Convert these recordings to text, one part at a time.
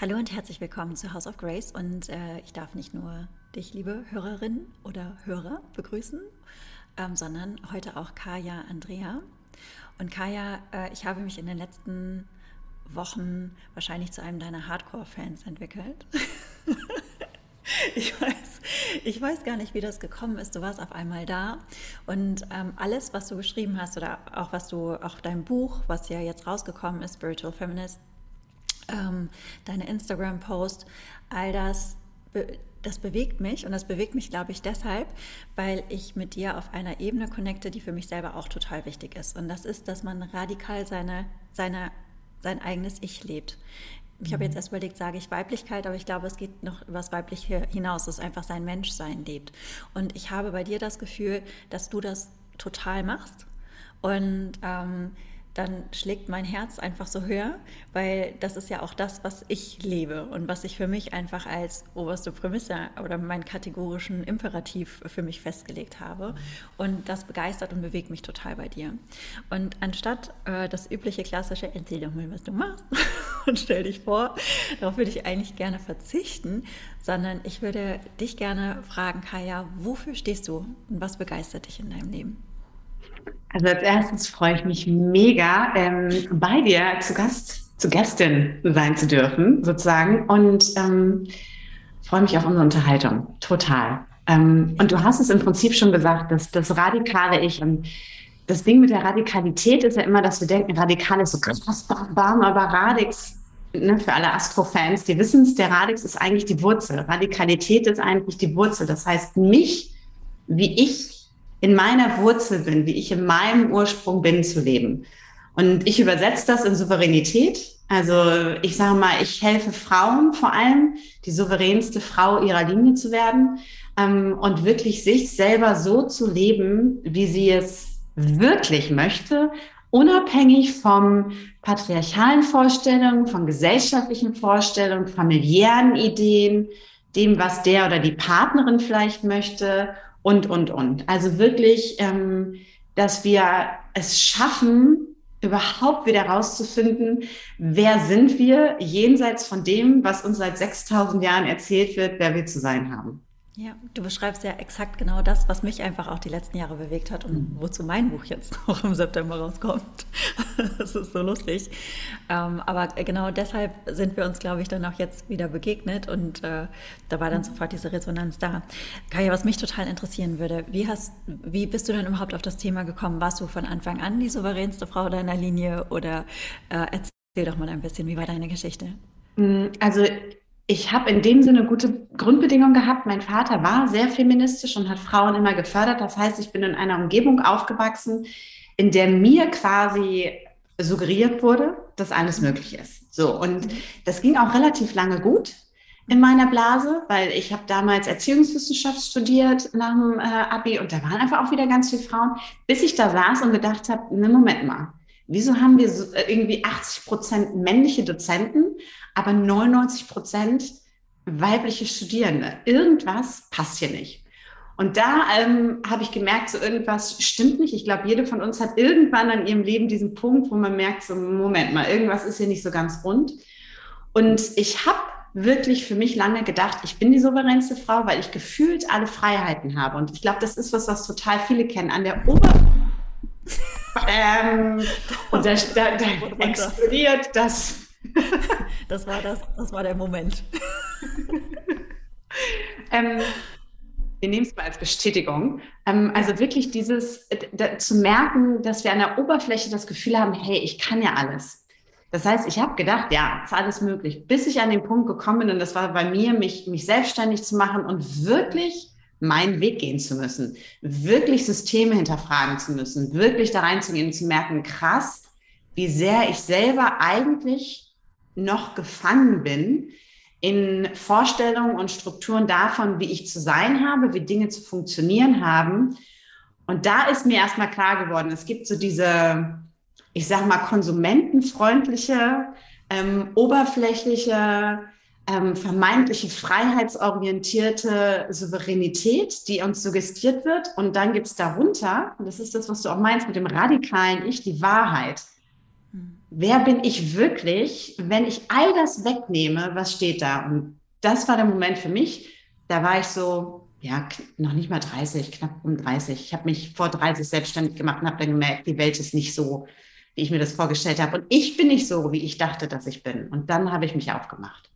Hallo und herzlich willkommen zu House of Grace und äh, ich darf nicht nur dich, liebe Hörerin oder Hörer, begrüßen, ähm, sondern heute auch Kaya Andrea. Und Kaya, äh, ich habe mich in den letzten Wochen wahrscheinlich zu einem deiner Hardcore-Fans entwickelt. ich, weiß, ich weiß gar nicht, wie das gekommen ist. Du warst auf einmal da und ähm, alles, was du geschrieben hast oder auch was du, auch dein Buch, was ja jetzt rausgekommen ist, Spiritual Feminist, ähm, deine Instagram-Post, all das, das bewegt mich und das bewegt mich, glaube ich, deshalb, weil ich mit dir auf einer Ebene connecte, die für mich selber auch total wichtig ist. Und das ist, dass man radikal seine, seine, sein eigenes Ich lebt. Ich habe jetzt mhm. erst überlegt, sage ich Weiblichkeit, aber ich glaube, es geht noch über das Weibliche hinaus, dass einfach sein Menschsein lebt. Und ich habe bei dir das Gefühl, dass du das total machst. Und ähm, dann schlägt mein Herz einfach so höher, weil das ist ja auch das, was ich lebe und was ich für mich einfach als oberste Prämisse oder meinen kategorischen Imperativ für mich festgelegt habe. Und das begeistert und bewegt mich total bei dir. Und anstatt äh, das übliche klassische Erzähl doch mal, was du machst und stell dich vor, darauf würde ich eigentlich gerne verzichten, sondern ich würde dich gerne fragen, Kaya, wofür stehst du und was begeistert dich in deinem Leben? Also als erstes freue ich mich mega, ähm, bei dir zu Gast, zu Gästin sein zu dürfen, sozusagen. Und ähm, freue mich auf unsere Unterhaltung. Total. Ähm, und du hast es im Prinzip schon gesagt, dass das radikale Ich und das Ding mit der Radikalität ist ja immer, dass wir denken, radikal ist so krass, bam, aber Radix, ne, für alle Astro-Fans, die wissen es, der Radix ist eigentlich die Wurzel. Radikalität ist eigentlich die Wurzel. Das heißt, mich, wie ich in meiner Wurzel bin, wie ich in meinem Ursprung bin, zu leben. Und ich übersetze das in Souveränität. Also ich sage mal, ich helfe Frauen vor allem, die souveränste Frau ihrer Linie zu werden ähm, und wirklich sich selber so zu leben, wie sie es wirklich möchte, unabhängig vom patriarchalen Vorstellungen, von gesellschaftlichen Vorstellungen, familiären Ideen, dem, was der oder die Partnerin vielleicht möchte und, und, und. Also wirklich, ähm, dass wir es schaffen, überhaupt wieder rauszufinden, wer sind wir jenseits von dem, was uns seit 6000 Jahren erzählt wird, wer wir zu sein haben. Ja, du beschreibst ja exakt genau das, was mich einfach auch die letzten Jahre bewegt hat und mhm. wozu mein Buch jetzt auch im September rauskommt. Das ist so lustig. Ähm, aber genau deshalb sind wir uns, glaube ich, dann auch jetzt wieder begegnet und äh, da war dann mhm. sofort diese Resonanz da. Kaya, was mich total interessieren würde, wie, hast, wie bist du denn überhaupt auf das Thema gekommen? Warst du von Anfang an die souveränste Frau deiner Linie oder äh, erzähl doch mal ein bisschen, wie war deine Geschichte? Mhm, also ich habe in dem Sinne gute Grundbedingungen gehabt. Mein Vater war sehr feministisch und hat Frauen immer gefördert. Das heißt, ich bin in einer Umgebung aufgewachsen, in der mir quasi suggeriert wurde, dass alles möglich ist. So, und das ging auch relativ lange gut in meiner Blase, weil ich habe damals Erziehungswissenschaft studiert nach dem äh, Abi und da waren einfach auch wieder ganz viele Frauen, bis ich da saß und gedacht habe, ne Moment mal, wieso haben wir so, äh, irgendwie 80 Prozent männliche Dozenten aber 99 Prozent weibliche Studierende. Irgendwas passt hier nicht. Und da ähm, habe ich gemerkt, so irgendwas stimmt nicht. Ich glaube, jede von uns hat irgendwann an ihrem Leben diesen Punkt, wo man merkt, so Moment mal, irgendwas ist hier nicht so ganz rund. Und ich habe wirklich für mich lange gedacht, ich bin die souveränste Frau, weil ich gefühlt alle Freiheiten habe. Und ich glaube, das ist was, was total viele kennen. An der Ober ähm, und da, da, da explodiert das das war das, das war der Moment. ähm, wir nehmen es mal als Bestätigung. Ähm, also wirklich dieses äh, zu merken, dass wir an der Oberfläche das Gefühl haben, hey, ich kann ja alles. Das heißt, ich habe gedacht, ja, ist alles möglich, bis ich an den Punkt gekommen bin und das war bei mir, mich, mich selbstständig zu machen und wirklich meinen Weg gehen zu müssen, wirklich Systeme hinterfragen zu müssen, wirklich da reinzugehen und zu merken, krass, wie sehr ich selber eigentlich noch gefangen bin in Vorstellungen und Strukturen davon, wie ich zu sein habe, wie Dinge zu funktionieren haben. Und da ist mir erstmal klar geworden, es gibt so diese, ich sage mal, konsumentenfreundliche, ähm, oberflächliche, ähm, vermeintliche freiheitsorientierte Souveränität, die uns suggestiert wird. Und dann gibt es darunter, und das ist das, was du auch meinst mit dem radikalen Ich, die Wahrheit. Wer bin ich wirklich, wenn ich all das wegnehme, was steht da? Und das war der Moment für mich. Da war ich so, ja, noch nicht mal 30, knapp um 30. Ich habe mich vor 30 selbstständig gemacht und habe dann gemerkt, die Welt ist nicht so, wie ich mir das vorgestellt habe. Und ich bin nicht so, wie ich dachte, dass ich bin. Und dann habe ich mich aufgemacht.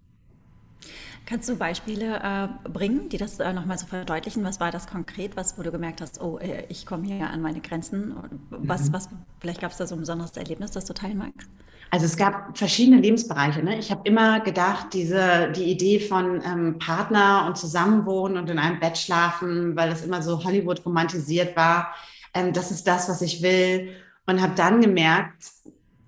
Kannst du Beispiele äh, bringen, die das äh, nochmal so verdeutlichen? Was war das konkret, was, wo du gemerkt hast, oh, äh, ich komme hier an meine Grenzen? Was, mhm. was, vielleicht gab es da so ein besonderes Erlebnis, das du teilen magst? Also es gab verschiedene Lebensbereiche. Ne? Ich habe immer gedacht, diese, die Idee von ähm, Partner und Zusammenwohnen und in einem Bett schlafen, weil das immer so Hollywood romantisiert war, ähm, das ist das, was ich will. Und habe dann gemerkt,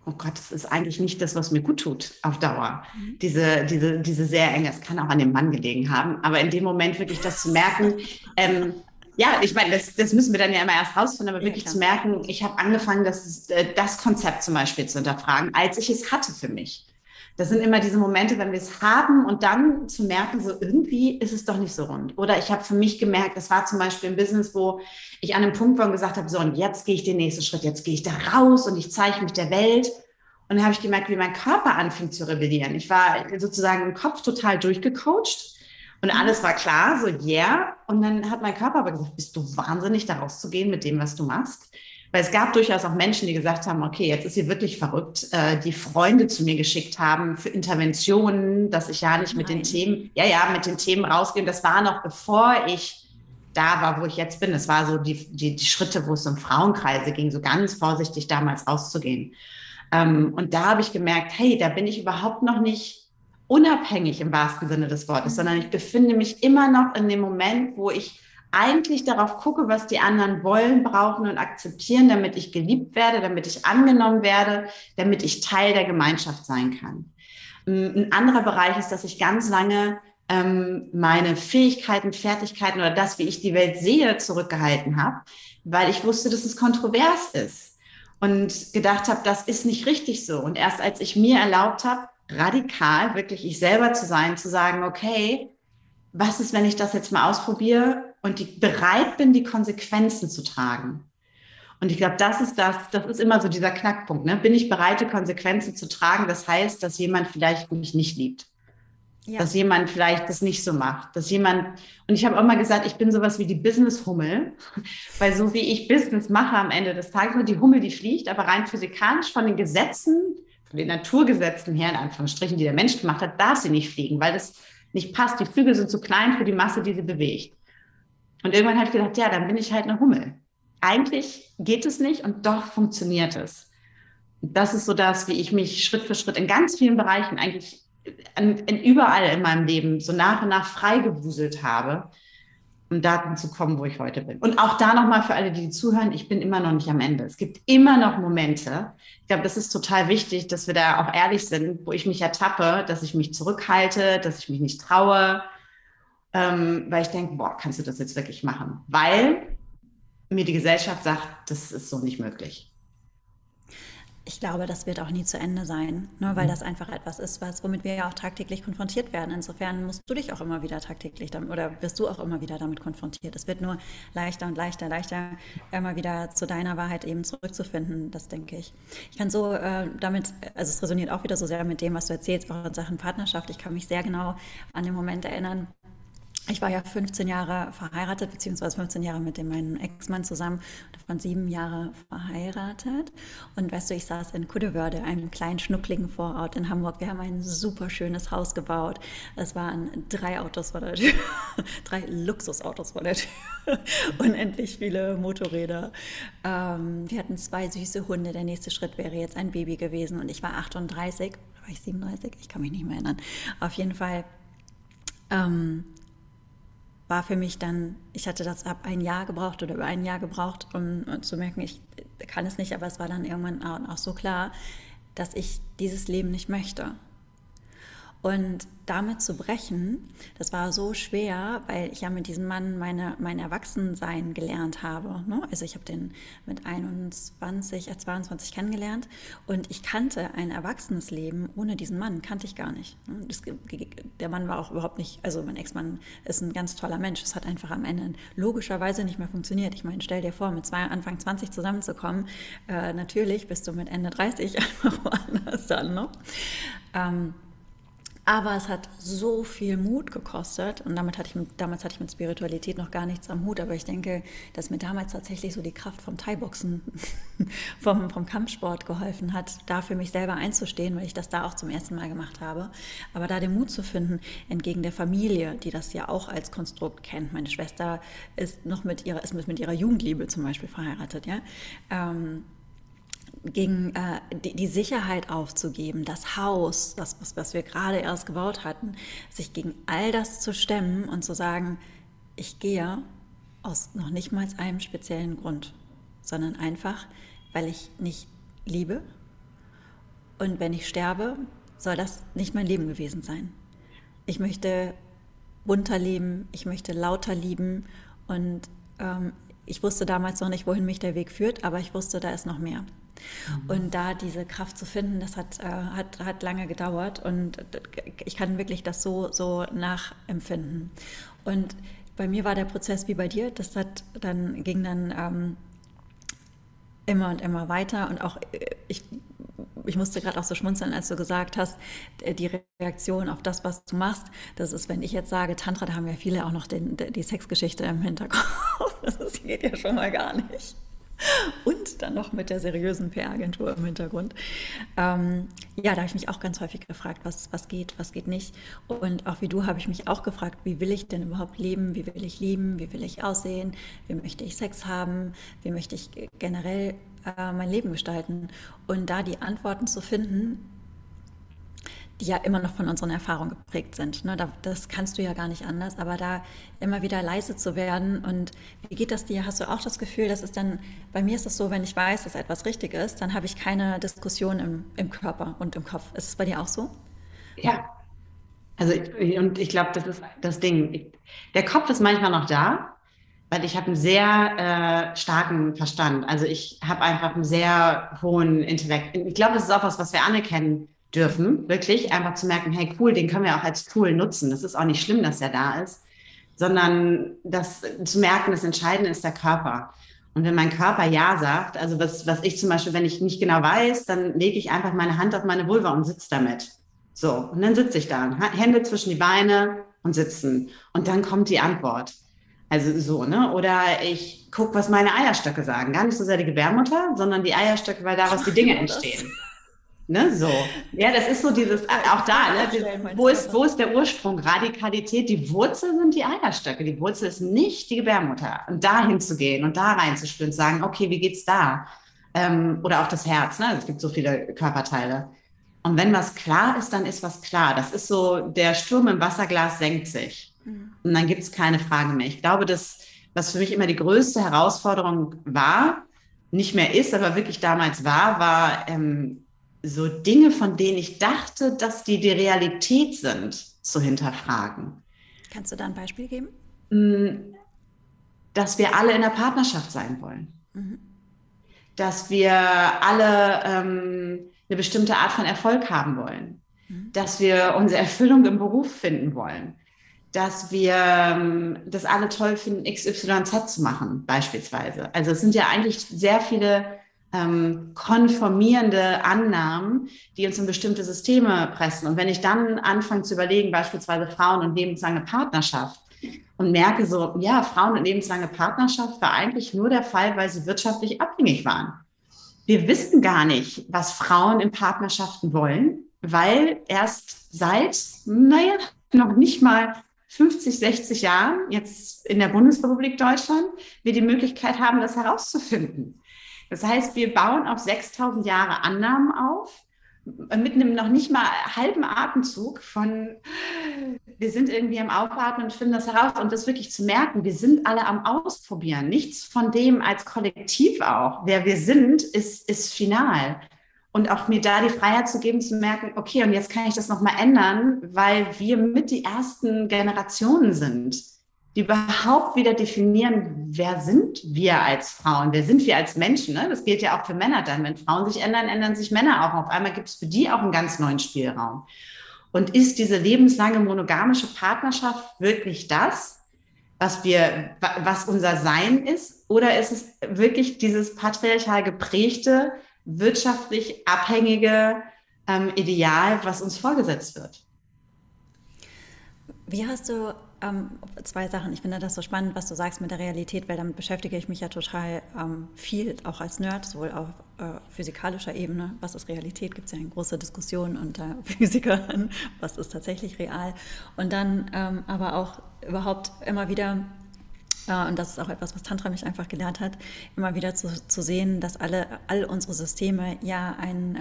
oh Gott, das ist eigentlich nicht das, was mir gut tut auf Dauer. Mhm. Diese, diese, diese sehr enge, es kann auch an dem Mann gelegen haben, aber in dem Moment wirklich das zu merken, ähm, ja, ich meine, das, das müssen wir dann ja immer erst rausfinden, aber wirklich ja, zu merken, ich habe angefangen, das, äh, das Konzept zum Beispiel zu hinterfragen, als ich es hatte für mich. Das sind immer diese Momente, wenn wir es haben und dann zu merken, so irgendwie ist es doch nicht so rund. Oder ich habe für mich gemerkt, das war zum Beispiel ein Business, wo ich an einem Punkt war und gesagt habe, so und jetzt gehe ich den nächsten Schritt, jetzt gehe ich da raus und ich zeige mich der Welt. Und dann habe ich gemerkt, wie mein Körper anfing zu rebellieren. Ich war sozusagen im Kopf total durchgecoacht und alles war klar, so yeah. Und dann hat mein Körper aber gesagt, bist du wahnsinnig, da rauszugehen mit dem, was du machst? Weil es gab durchaus auch Menschen, die gesagt haben, okay, jetzt ist sie wirklich verrückt, äh, die Freunde zu mir geschickt haben für Interventionen, dass ich ja nicht mit Nein. den Themen, ja, ja, mit den Themen rausgehe. Das war noch bevor ich da war, wo ich jetzt bin. Das war so die, die, die Schritte, wo es um Frauenkreise ging, so ganz vorsichtig damals rauszugehen. Ähm, und da habe ich gemerkt, hey, da bin ich überhaupt noch nicht unabhängig im wahrsten Sinne des Wortes, sondern ich befinde mich immer noch in dem Moment, wo ich eigentlich darauf gucke, was die anderen wollen, brauchen und akzeptieren, damit ich geliebt werde, damit ich angenommen werde, damit ich Teil der Gemeinschaft sein kann. Ein anderer Bereich ist, dass ich ganz lange ähm, meine Fähigkeiten, Fertigkeiten oder das, wie ich die Welt sehe, zurückgehalten habe, weil ich wusste, dass es kontrovers ist und gedacht habe, das ist nicht richtig so. Und erst als ich mir erlaubt habe, radikal wirklich ich selber zu sein, zu sagen, okay, was ist, wenn ich das jetzt mal ausprobiere und die, bereit bin, die Konsequenzen zu tragen. Und ich glaube, das ist das, das ist immer so dieser Knackpunkt. Ne? Bin ich bereit, die Konsequenzen zu tragen? Das heißt, dass jemand vielleicht mich nicht liebt. Ja. Dass jemand vielleicht das nicht so macht. Dass jemand, und ich habe auch mal gesagt, ich bin sowas wie die Business-Hummel, weil so wie ich Business mache am Ende des Tages, nur die Hummel, die fliegt, aber rein physikalisch von den Gesetzen, von den Naturgesetzen her, in Anführungsstrichen, die der Mensch gemacht hat, darf sie nicht fliegen, weil das nicht passt. Die Flügel sind zu klein für die Masse, die sie bewegt. Und irgendwann habe ich gedacht, ja, dann bin ich halt eine Hummel. Eigentlich geht es nicht und doch funktioniert es. Das ist so das, wie ich mich Schritt für Schritt in ganz vielen Bereichen eigentlich in, in überall in meinem Leben so nach und nach freigewuselt habe, um dahin zu kommen, wo ich heute bin. Und auch da nochmal für alle, die zuhören, ich bin immer noch nicht am Ende. Es gibt immer noch Momente. Ich glaube, das ist total wichtig, dass wir da auch ehrlich sind, wo ich mich ertappe, dass ich mich zurückhalte, dass ich mich nicht traue, ähm, weil ich denke, boah, kannst du das jetzt wirklich machen? Weil mir die Gesellschaft sagt, das ist so nicht möglich. Ich glaube, das wird auch nie zu Ende sein, nur weil mhm. das einfach etwas ist, was, womit wir ja auch tagtäglich konfrontiert werden. Insofern musst du dich auch immer wieder tagtäglich damit, oder wirst du auch immer wieder damit konfrontiert. Es wird nur leichter und leichter, leichter, immer wieder zu deiner Wahrheit eben zurückzufinden, das denke ich. Ich kann so äh, damit, also es resoniert auch wieder so sehr mit dem, was du erzählst, auch in Sachen Partnerschaft. Ich kann mich sehr genau an den Moment erinnern, ich war ja 15 Jahre verheiratet, beziehungsweise 15 Jahre mit dem meinen Ex-Mann zusammen, davon sieben Jahre verheiratet. Und weißt du, ich saß in Kuddewörde, einem kleinen schnuckligen Vorort in Hamburg. Wir haben ein super schönes Haus gebaut. Es waren drei Autos vor der Tür, drei Luxusautos vor der Tür, unendlich viele Motorräder. Ähm, wir hatten zwei süße Hunde. Der nächste Schritt wäre jetzt ein Baby gewesen. Und ich war 38, war ich 37? Ich kann mich nicht mehr erinnern. Auf jeden Fall. Ähm, war für mich dann, ich hatte das ab ein Jahr gebraucht oder über ein Jahr gebraucht, um, um zu merken, ich kann es nicht, aber es war dann irgendwann auch so klar, dass ich dieses Leben nicht möchte. Und damit zu brechen, das war so schwer, weil ich ja mit diesem Mann meine, mein Erwachsensein gelernt habe. Ne? Also ich habe den mit 21, äh 22 kennengelernt und ich kannte ein erwachsenes Leben ohne diesen Mann, kannte ich gar nicht. Das, der Mann war auch überhaupt nicht, also mein Ex-Mann ist ein ganz toller Mensch. Es hat einfach am Ende logischerweise nicht mehr funktioniert. Ich meine, stell dir vor, mit zwei, Anfang 20 zusammenzukommen, äh, natürlich bist du mit Ende 30 einfach woanders dann. Ne? Ähm, aber es hat so viel Mut gekostet und damit hatte ich mit, damals hatte ich mit Spiritualität noch gar nichts am Hut, aber ich denke, dass mir damals tatsächlich so die Kraft vom Thai-Boxen, vom, vom Kampfsport geholfen hat, da für mich selber einzustehen, weil ich das da auch zum ersten Mal gemacht habe. Aber da den Mut zu finden, entgegen der Familie, die das ja auch als Konstrukt kennt. Meine Schwester ist noch mit ihrer, ist mit ihrer Jugendliebe zum Beispiel verheiratet, ja. Ähm, gegen äh, die, die, Sicherheit aufzugeben, das Haus, das, was, was wir gerade erst gebaut hatten, sich gegen all das zu stemmen und zu sagen, ich gehe aus noch nicht mal einem speziellen Grund, sondern einfach, weil ich nicht liebe. Und wenn ich sterbe, soll das nicht mein Leben gewesen sein. Ich möchte bunter leben, ich möchte lauter lieben und ähm, ich wusste damals noch nicht, wohin mich der Weg führt, aber ich wusste, da ist noch mehr. Mhm. Und da diese Kraft zu finden, das hat, äh, hat, hat lange gedauert und ich kann wirklich das so, so nachempfinden. Und bei mir war der Prozess wie bei dir, das hat dann, ging dann ähm, immer und immer weiter und auch äh, ich, ich musste gerade auch so schmunzeln, als du gesagt hast, äh, die Reaktion auf das, was du machst, das ist, wenn ich jetzt sage Tantra, da haben ja viele auch noch den, die Sexgeschichte im Hinterkopf. Das geht ja schon mal gar nicht. Und dann noch mit der seriösen PR-Agentur im Hintergrund. Ähm, ja, da habe ich mich auch ganz häufig gefragt, was, was geht, was geht nicht. Und auch wie du habe ich mich auch gefragt, wie will ich denn überhaupt leben, wie will ich lieben, wie will ich aussehen, wie möchte ich Sex haben, wie möchte ich generell äh, mein Leben gestalten. Und da die Antworten zu finden, die ja immer noch von unseren Erfahrungen geprägt sind. Ne? das kannst du ja gar nicht anders, aber da immer wieder leise zu werden und wie geht das dir? Hast du auch das Gefühl, dass es dann, bei mir ist es so, wenn ich weiß, dass etwas richtig ist, dann habe ich keine Diskussion im, im Körper und im Kopf. Ist es bei dir auch so? Ja. Also, und ich glaube, das ist das Ding. Der Kopf ist manchmal noch da, weil ich habe einen sehr äh, starken Verstand. Also ich habe einfach einen sehr hohen Intellekt. Ich glaube, das ist auch was, was wir anerkennen dürfen, wirklich einfach zu merken, hey cool, den können wir auch als Tool nutzen. Das ist auch nicht schlimm, dass er da ist, sondern das zu merken, das Entscheidende ist der Körper. Und wenn mein Körper Ja sagt, also was, was ich zum Beispiel, wenn ich nicht genau weiß, dann lege ich einfach meine Hand auf meine Vulva und sitze damit. So, und dann sitze ich da, Hände zwischen die Beine und sitzen. Und dann kommt die Antwort. Also so, ne? Oder ich gucke, was meine Eierstöcke sagen. Gar nicht so sehr die Gebärmutter, sondern die Eierstöcke, weil daraus die Dinge entstehen. Ne, so. Ja, das ist so dieses, auch da, ne, wo, ist, wo ist der Ursprung? Radikalität, die Wurzel sind die Eierstöcke. Die Wurzel ist nicht die Gebärmutter. Und da hinzugehen und da reinzuspüren, zu sagen, okay, wie geht's da? Ähm, oder auch das Herz, ne? Es gibt so viele Körperteile. Und wenn was klar ist, dann ist was klar. Das ist so, der Sturm im Wasserglas senkt sich. Mhm. Und dann gibt es keine Frage mehr. Ich glaube, das, was für mich immer die größte Herausforderung war, nicht mehr ist, aber wirklich damals war, war, ähm, so Dinge, von denen ich dachte, dass die die Realität sind, zu hinterfragen. Kannst du da ein Beispiel geben? Mm, dass wir alle in der Partnerschaft sein wollen. Mhm. Dass wir alle ähm, eine bestimmte Art von Erfolg haben wollen. Mhm. Dass wir unsere Erfüllung im Beruf finden wollen. Dass wir ähm, das alle toll finden, XYZ zu machen, beispielsweise. Also es sind ja eigentlich sehr viele ähm, konformierende Annahmen, die uns in bestimmte Systeme pressen. Und wenn ich dann anfange zu überlegen, beispielsweise Frauen und lebenslange Partnerschaft, und merke so, ja, Frauen und lebenslange Partnerschaft war eigentlich nur der Fall, weil sie wirtschaftlich abhängig waren. Wir wissen gar nicht, was Frauen in Partnerschaften wollen, weil erst seit, naja, noch nicht mal 50, 60 Jahren, jetzt in der Bundesrepublik Deutschland, wir die Möglichkeit haben, das herauszufinden. Das heißt, wir bauen auf 6000 Jahre Annahmen auf, mit einem noch nicht mal halben Atemzug von, wir sind irgendwie am Aufatmen und finden das heraus und das wirklich zu merken, wir sind alle am Ausprobieren. Nichts von dem als Kollektiv auch, wer wir sind, ist, ist final. und auch mir da die Freiheit zu geben, zu merken, okay, und jetzt kann ich das nochmal ändern, weil wir mit die ersten Generationen sind, die überhaupt wieder definieren, wer sind wir als Frauen, wer sind wir als Menschen. Ne? Das gilt ja auch für Männer dann. Wenn Frauen sich ändern, ändern sich Männer auch. Auf einmal gibt es für die auch einen ganz neuen Spielraum. Und ist diese lebenslange monogamische Partnerschaft wirklich das, was wir, was unser Sein ist? Oder ist es wirklich dieses patriarchal geprägte, wirtschaftlich abhängige ähm, Ideal, was uns vorgesetzt wird? Wie hast du ähm, zwei Sachen. Ich finde das so spannend, was du sagst mit der Realität, weil damit beschäftige ich mich ja total ähm, viel, auch als Nerd, sowohl auf äh, physikalischer Ebene. Was ist Realität? Gibt es ja eine große Diskussion unter Physikern, was ist tatsächlich real. Und dann ähm, aber auch überhaupt immer wieder und das ist auch etwas, was Tantra mich einfach gelernt hat, immer wieder zu, zu sehen, dass alle, all unsere Systeme ja ein, äh,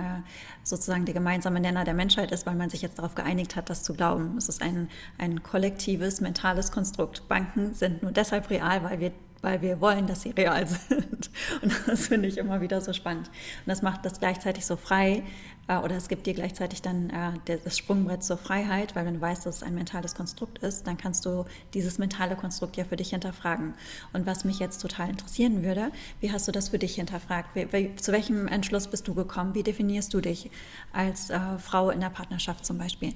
sozusagen der gemeinsame Nenner der Menschheit ist, weil man sich jetzt darauf geeinigt hat, das zu glauben. Es ist ein, ein kollektives, mentales Konstrukt. Banken sind nur deshalb real, weil wir weil wir wollen, dass sie real sind. Und das finde ich immer wieder so spannend. Und das macht das gleichzeitig so frei, oder es gibt dir gleichzeitig dann äh, das Sprungbrett zur Freiheit, weil wenn du weißt, dass es ein mentales Konstrukt ist, dann kannst du dieses mentale Konstrukt ja für dich hinterfragen. Und was mich jetzt total interessieren würde, wie hast du das für dich hinterfragt? Zu welchem Entschluss bist du gekommen? Wie definierst du dich als äh, Frau in der Partnerschaft zum Beispiel?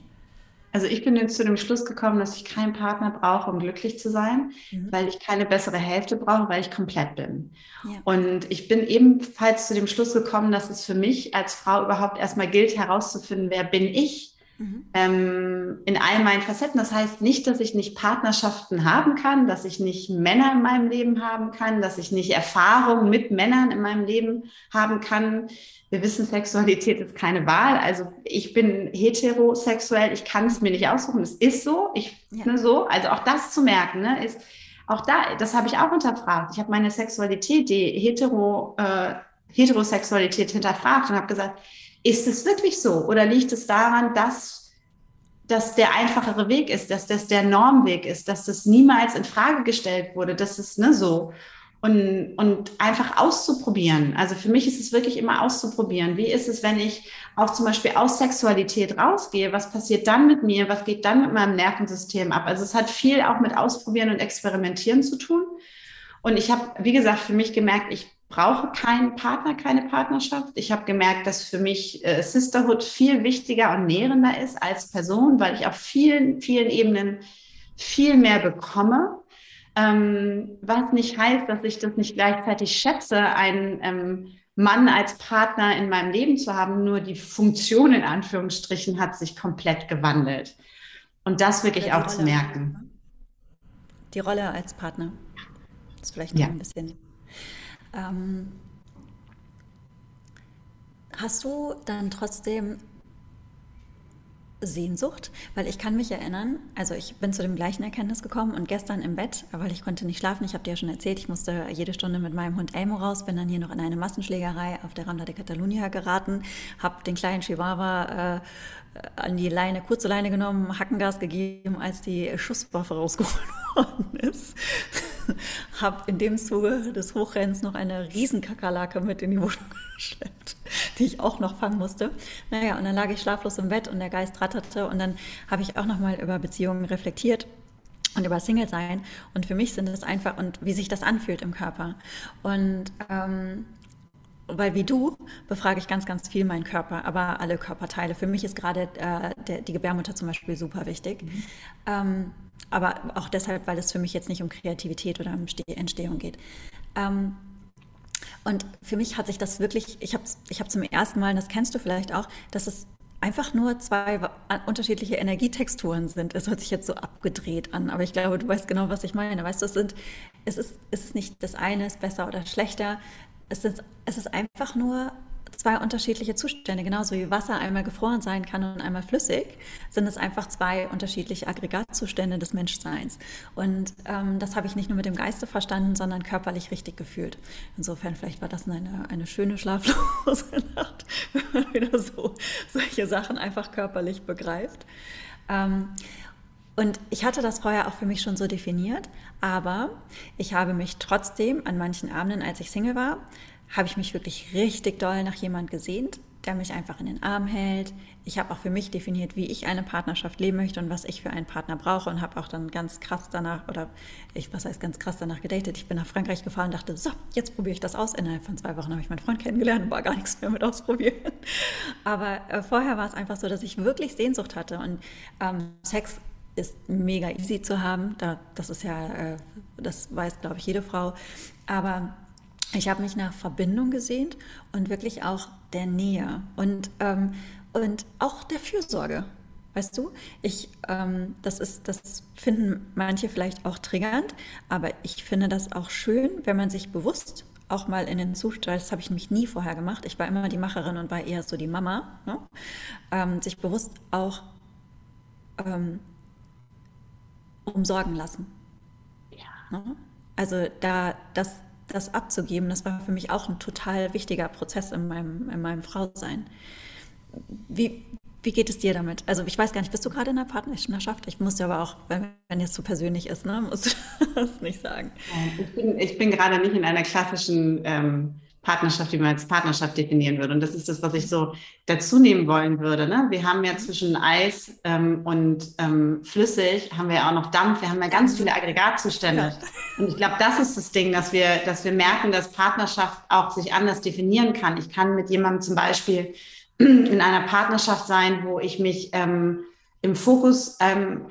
Also ich bin jetzt zu dem Schluss gekommen, dass ich keinen Partner brauche, um glücklich zu sein, mhm. weil ich keine bessere Hälfte brauche, weil ich komplett bin. Ja. Und ich bin ebenfalls zu dem Schluss gekommen, dass es für mich als Frau überhaupt erstmal gilt, herauszufinden, wer bin ich Mhm. Ähm, in all meinen Facetten. Das heißt nicht, dass ich nicht Partnerschaften haben kann, dass ich nicht Männer in meinem Leben haben kann, dass ich nicht Erfahrungen mit Männern in meinem Leben haben kann. Wir wissen, Sexualität ist keine Wahl. Also ich bin heterosexuell, ich kann es mir nicht aussuchen. Es ist so, ich ja. ne, so. Also auch das zu merken, ne, ist auch da, das habe ich auch hinterfragt. Ich habe meine Sexualität, die hetero, äh, Heterosexualität hinterfragt und habe gesagt, ist es wirklich so? Oder liegt es daran, dass das der einfachere Weg ist, dass das der Normweg ist, dass das niemals in Frage gestellt wurde, dass es ne, so und, und einfach auszuprobieren. Also für mich ist es wirklich immer auszuprobieren. Wie ist es, wenn ich auch zum Beispiel aus Sexualität rausgehe? Was passiert dann mit mir? Was geht dann mit meinem Nervensystem ab? Also es hat viel auch mit Ausprobieren und Experimentieren zu tun. Und ich habe, wie gesagt, für mich gemerkt, ich brauche keinen Partner, keine Partnerschaft. Ich habe gemerkt, dass für mich äh, Sisterhood viel wichtiger und nährender ist als Person, weil ich auf vielen, vielen Ebenen viel mehr bekomme. Ähm, was nicht heißt, dass ich das nicht gleichzeitig schätze, einen ähm, Mann als Partner in meinem Leben zu haben, nur die Funktion in Anführungsstrichen hat sich komplett gewandelt. Und das wirklich auch Rolle. zu merken. Die Rolle als Partner. Das ist vielleicht noch ja. ein bisschen ähm, hast du dann trotzdem Sehnsucht, weil ich kann mich erinnern, also ich bin zu dem gleichen Erkenntnis gekommen und gestern im Bett, weil ich konnte nicht schlafen, ich habe dir ja schon erzählt, ich musste jede Stunde mit meinem Hund Elmo raus, bin dann hier noch in eine Massenschlägerei auf der Randa de Catalunya geraten, habe den kleinen Chihuahua äh, an die Leine, kurze Leine genommen, Hackengas gegeben, als die Schusswaffe rausgeholt worden ist. habe in dem Zuge des Hochrennens noch eine Riesenkakerlake mit in die Wohnung geschleppt, die ich auch noch fangen musste. Naja, und dann lag ich schlaflos im Bett und der Geist ratterte und dann habe ich auch noch mal über Beziehungen reflektiert und über Single sein. Und für mich sind es einfach und wie sich das anfühlt im Körper. Und ähm, weil wie du befrage ich ganz, ganz viel meinen Körper, aber alle Körperteile. Für mich ist gerade äh, der, die Gebärmutter zum Beispiel super wichtig. Mhm. Ähm, aber auch deshalb, weil es für mich jetzt nicht um Kreativität oder um Entstehung geht. Ähm, und für mich hat sich das wirklich, ich habe ich hab zum ersten Mal, das kennst du vielleicht auch, dass es einfach nur zwei unterschiedliche Energietexturen sind. Es hört sich jetzt so abgedreht an, aber ich glaube, du weißt genau, was ich meine. Weißt du, es, sind, es, ist, es ist nicht das eine ist besser oder schlechter. Es, sind, es ist einfach nur zwei unterschiedliche Zustände. Genauso wie Wasser einmal gefroren sein kann und einmal flüssig, sind es einfach zwei unterschiedliche Aggregatzustände des Menschseins. Und ähm, das habe ich nicht nur mit dem Geiste verstanden, sondern körperlich richtig gefühlt. Insofern, vielleicht war das eine, eine schöne schlaflose Nacht, wenn man wieder so solche Sachen einfach körperlich begreift. Ähm, und ich hatte das vorher auch für mich schon so definiert, aber ich habe mich trotzdem an manchen Abenden, als ich Single war, habe ich mich wirklich richtig doll nach jemand gesehnt, der mich einfach in den Arm hält. Ich habe auch für mich definiert, wie ich eine Partnerschaft leben möchte und was ich für einen Partner brauche und habe auch dann ganz krass danach, oder ich, was heißt ganz krass danach gedatet. Ich bin nach Frankreich gefahren und dachte, so, jetzt probiere ich das aus. Innerhalb von zwei Wochen habe ich meinen Freund kennengelernt und war gar nichts mehr mit ausprobieren. Aber äh, vorher war es einfach so, dass ich wirklich Sehnsucht hatte und ähm, Sex ist mega easy zu haben. Da, das ist ja, äh, das weiß, glaube ich, jede Frau. Aber ich habe mich nach Verbindung gesehnt und wirklich auch der Nähe und, ähm, und auch der Fürsorge. Weißt du, ich, ähm, das ist, das finden manche vielleicht auch triggernd, aber ich finde das auch schön, wenn man sich bewusst auch mal in den Zustand, das habe ich nämlich nie vorher gemacht, ich war immer die Macherin und war eher so die Mama, ne? ähm, sich bewusst auch ähm, umsorgen lassen. Ja. Ne? Also da das das abzugeben, das war für mich auch ein total wichtiger Prozess in meinem, in meinem Frausein. Wie, wie geht es dir damit? Also ich weiß gar nicht, bist du gerade in einer Partnerschaft? Ich muss ja aber auch, wenn, wenn es so persönlich ist, ne, musst du das nicht sagen. Ich bin, ich bin gerade nicht in einer klassischen ähm, Partnerschaft, die man als Partnerschaft definieren würde. Und das ist das, was ich so dazu nehmen wollen würde. Ne? Wir haben ja mhm. zwischen Eis ähm, und ähm, flüssig, haben wir ja auch noch Dampf, wir haben ja ganz viele Aggregatzustände. Ja. Und ich glaube, das ist das Ding, dass wir, dass wir merken, dass Partnerschaft auch sich anders definieren kann. Ich kann mit jemandem zum Beispiel in einer Partnerschaft sein, wo ich mich ähm, im Fokus, ähm,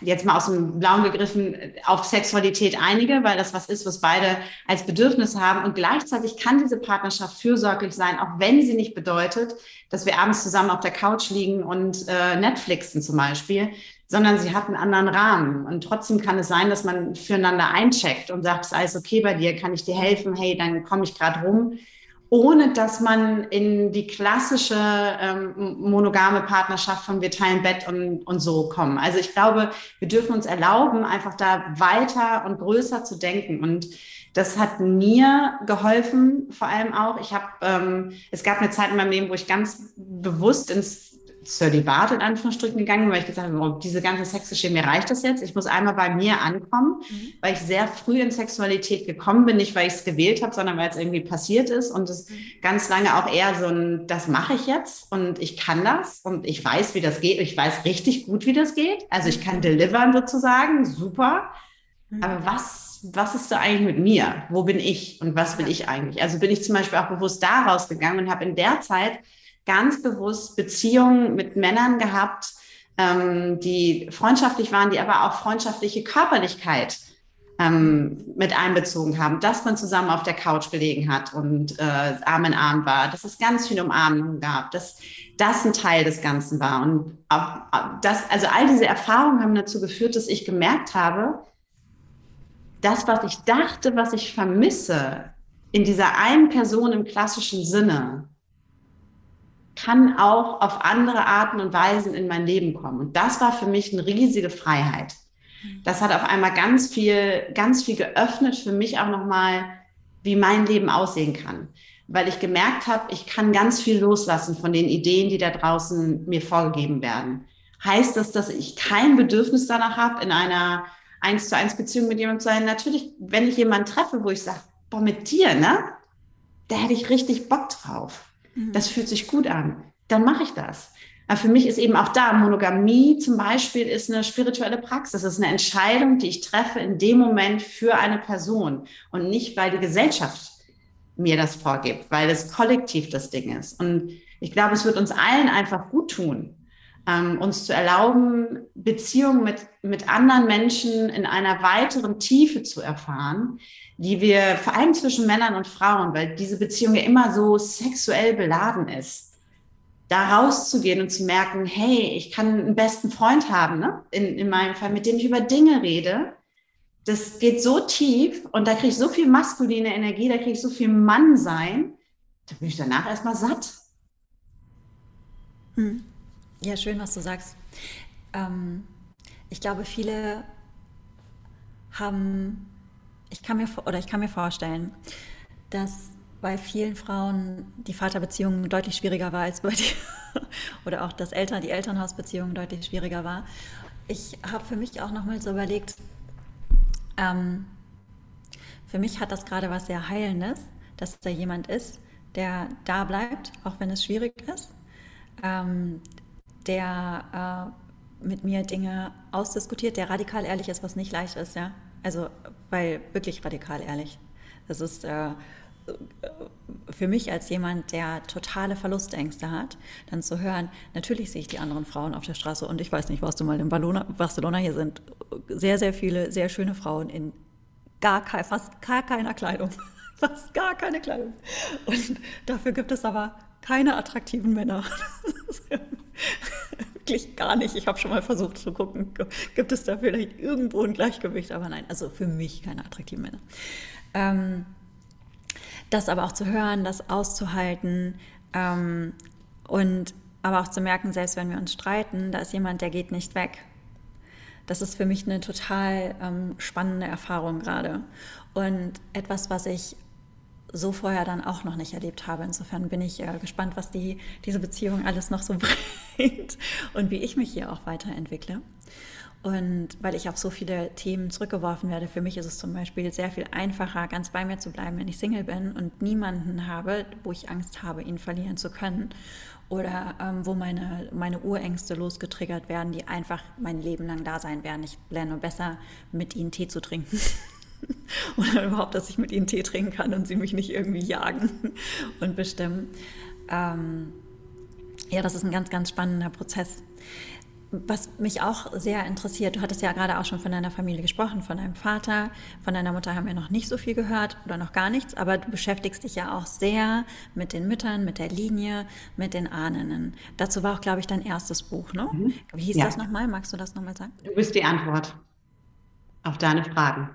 jetzt mal aus dem Blauen gegriffen, auf Sexualität einige, weil das was ist, was beide als Bedürfnis haben. Und gleichzeitig kann diese Partnerschaft fürsorglich sein, auch wenn sie nicht bedeutet, dass wir abends zusammen auf der Couch liegen und äh, Netflixen zum Beispiel, sondern sie hat einen anderen Rahmen. Und trotzdem kann es sein, dass man füreinander eincheckt und sagt, es ist alles okay bei dir, kann ich dir helfen? Hey, dann komme ich gerade rum ohne dass man in die klassische ähm, monogame Partnerschaft von wir teilen Bett und, und so kommen. Also ich glaube, wir dürfen uns erlauben, einfach da weiter und größer zu denken. Und das hat mir geholfen, vor allem auch. Ich habe, ähm, es gab eine Zeit in meinem Leben, wo ich ganz bewusst ins Zölibat in Anführungsstrichen gegangen, weil ich gesagt habe, oh, diese ganze Sexgeschichte, mir reicht das jetzt. Ich muss einmal bei mir ankommen, mhm. weil ich sehr früh in Sexualität gekommen bin, nicht weil ich es gewählt habe, sondern weil es irgendwie passiert ist und es mhm. ganz lange auch eher so ein, das mache ich jetzt und ich kann das und ich weiß, wie das geht. Ich weiß richtig gut, wie das geht. Also ich kann mhm. delivern sozusagen, super. Mhm. Aber was, was ist da eigentlich mit mir? Wo bin ich und was will ich eigentlich? Also bin ich zum Beispiel auch bewusst da rausgegangen und habe in der Zeit ganz bewusst Beziehungen mit Männern gehabt, ähm, die freundschaftlich waren, die aber auch freundschaftliche Körperlichkeit ähm, mit einbezogen haben, dass man zusammen auf der Couch gelegen hat und äh, Arm in Arm war, dass es ganz viel Umarmung gab, dass das ein Teil des Ganzen war. Und auch, das, also all diese Erfahrungen haben dazu geführt, dass ich gemerkt habe, das, was ich dachte, was ich vermisse in dieser einen Person im klassischen Sinne, kann auch auf andere Arten und Weisen in mein Leben kommen. Und das war für mich eine riesige Freiheit. Das hat auf einmal ganz viel, ganz viel geöffnet für mich auch nochmal, wie mein Leben aussehen kann. Weil ich gemerkt habe, ich kann ganz viel loslassen von den Ideen, die da draußen mir vorgegeben werden. Heißt das, dass ich kein Bedürfnis danach habe, in einer eins zu eins Beziehung mit jemandem zu sein? Natürlich, wenn ich jemanden treffe, wo ich sage, boah, mit dir, ne? Da hätte ich richtig Bock drauf. Mhm. Das fühlt sich gut an. Dann mache ich das. Aber für mich ist eben auch da, Monogamie zum Beispiel ist eine spirituelle Praxis. Das ist eine Entscheidung, die ich treffe in dem Moment für eine Person und nicht, weil die Gesellschaft mir das vorgibt, weil das kollektiv das Ding ist. Und ich glaube, es wird uns allen einfach gut tun, ähm, uns zu erlauben, Beziehungen mit, mit anderen Menschen in einer weiteren Tiefe zu erfahren, die wir vor allem zwischen Männern und Frauen, weil diese Beziehung ja immer so sexuell beladen ist, da rauszugehen und zu merken, hey, ich kann einen besten Freund haben, ne? in, in meinem Fall, mit dem ich über Dinge rede. Das geht so tief und da kriege ich so viel maskuline Energie, da kriege ich so viel Mann sein, da bin ich danach erstmal satt. Hm. Ja, schön, was du sagst. Ähm, ich glaube, viele haben ich kann mir oder ich kann mir vorstellen, dass bei vielen Frauen die Vaterbeziehung deutlich schwieriger war als bei dir oder auch das Eltern die Elternhausbeziehung deutlich schwieriger war. Ich habe für mich auch nochmal so überlegt, ähm, für mich hat das gerade was sehr Heilendes, dass da jemand ist, der da bleibt, auch wenn es schwierig ist, ähm, der äh, mit mir Dinge ausdiskutiert, der radikal ehrlich ist, was nicht leicht ist, ja. Also, weil wirklich radikal ehrlich. Das ist äh, für mich als jemand, der totale Verlustängste hat, dann zu hören, natürlich sehe ich die anderen Frauen auf der Straße und ich weiß nicht, warst du mal in Barcelona, hier sind sehr, sehr viele sehr schöne Frauen in gar fast gar keiner Kleidung. Fast gar keine Kleidung. Und dafür gibt es aber keine attraktiven Männer. Wirklich gar nicht. Ich habe schon mal versucht zu gucken, gibt es da vielleicht irgendwo ein Gleichgewicht, aber nein, also für mich keine attraktiven Männer. Ähm, das aber auch zu hören, das auszuhalten ähm, und aber auch zu merken, selbst wenn wir uns streiten, da ist jemand, der geht nicht weg. Das ist für mich eine total ähm, spannende Erfahrung gerade. Und etwas, was ich so vorher dann auch noch nicht erlebt habe. Insofern bin ich äh, gespannt, was die, diese Beziehung alles noch so bringt und wie ich mich hier auch weiterentwickle. Und weil ich auf so viele Themen zurückgeworfen werde, für mich ist es zum Beispiel sehr viel einfacher, ganz bei mir zu bleiben, wenn ich Single bin und niemanden habe, wo ich Angst habe, ihn verlieren zu können. Oder ähm, wo meine, meine Urängste losgetriggert werden, die einfach mein Leben lang da sein werden. Ich lerne besser, mit ihnen Tee zu trinken. Oder überhaupt, dass ich mit ihnen Tee trinken kann und sie mich nicht irgendwie jagen und bestimmen. Ähm, ja, das ist ein ganz, ganz spannender Prozess. Was mich auch sehr interessiert, du hattest ja gerade auch schon von deiner Familie gesprochen, von deinem Vater, von deiner Mutter haben wir noch nicht so viel gehört oder noch gar nichts, aber du beschäftigst dich ja auch sehr mit den Müttern, mit der Linie, mit den Ahnen. Dazu war auch, glaube ich, dein erstes Buch, ne? Mhm. Wie hieß ja. das nochmal? Magst du das nochmal sagen? Du bist die Antwort auf deine Fragen.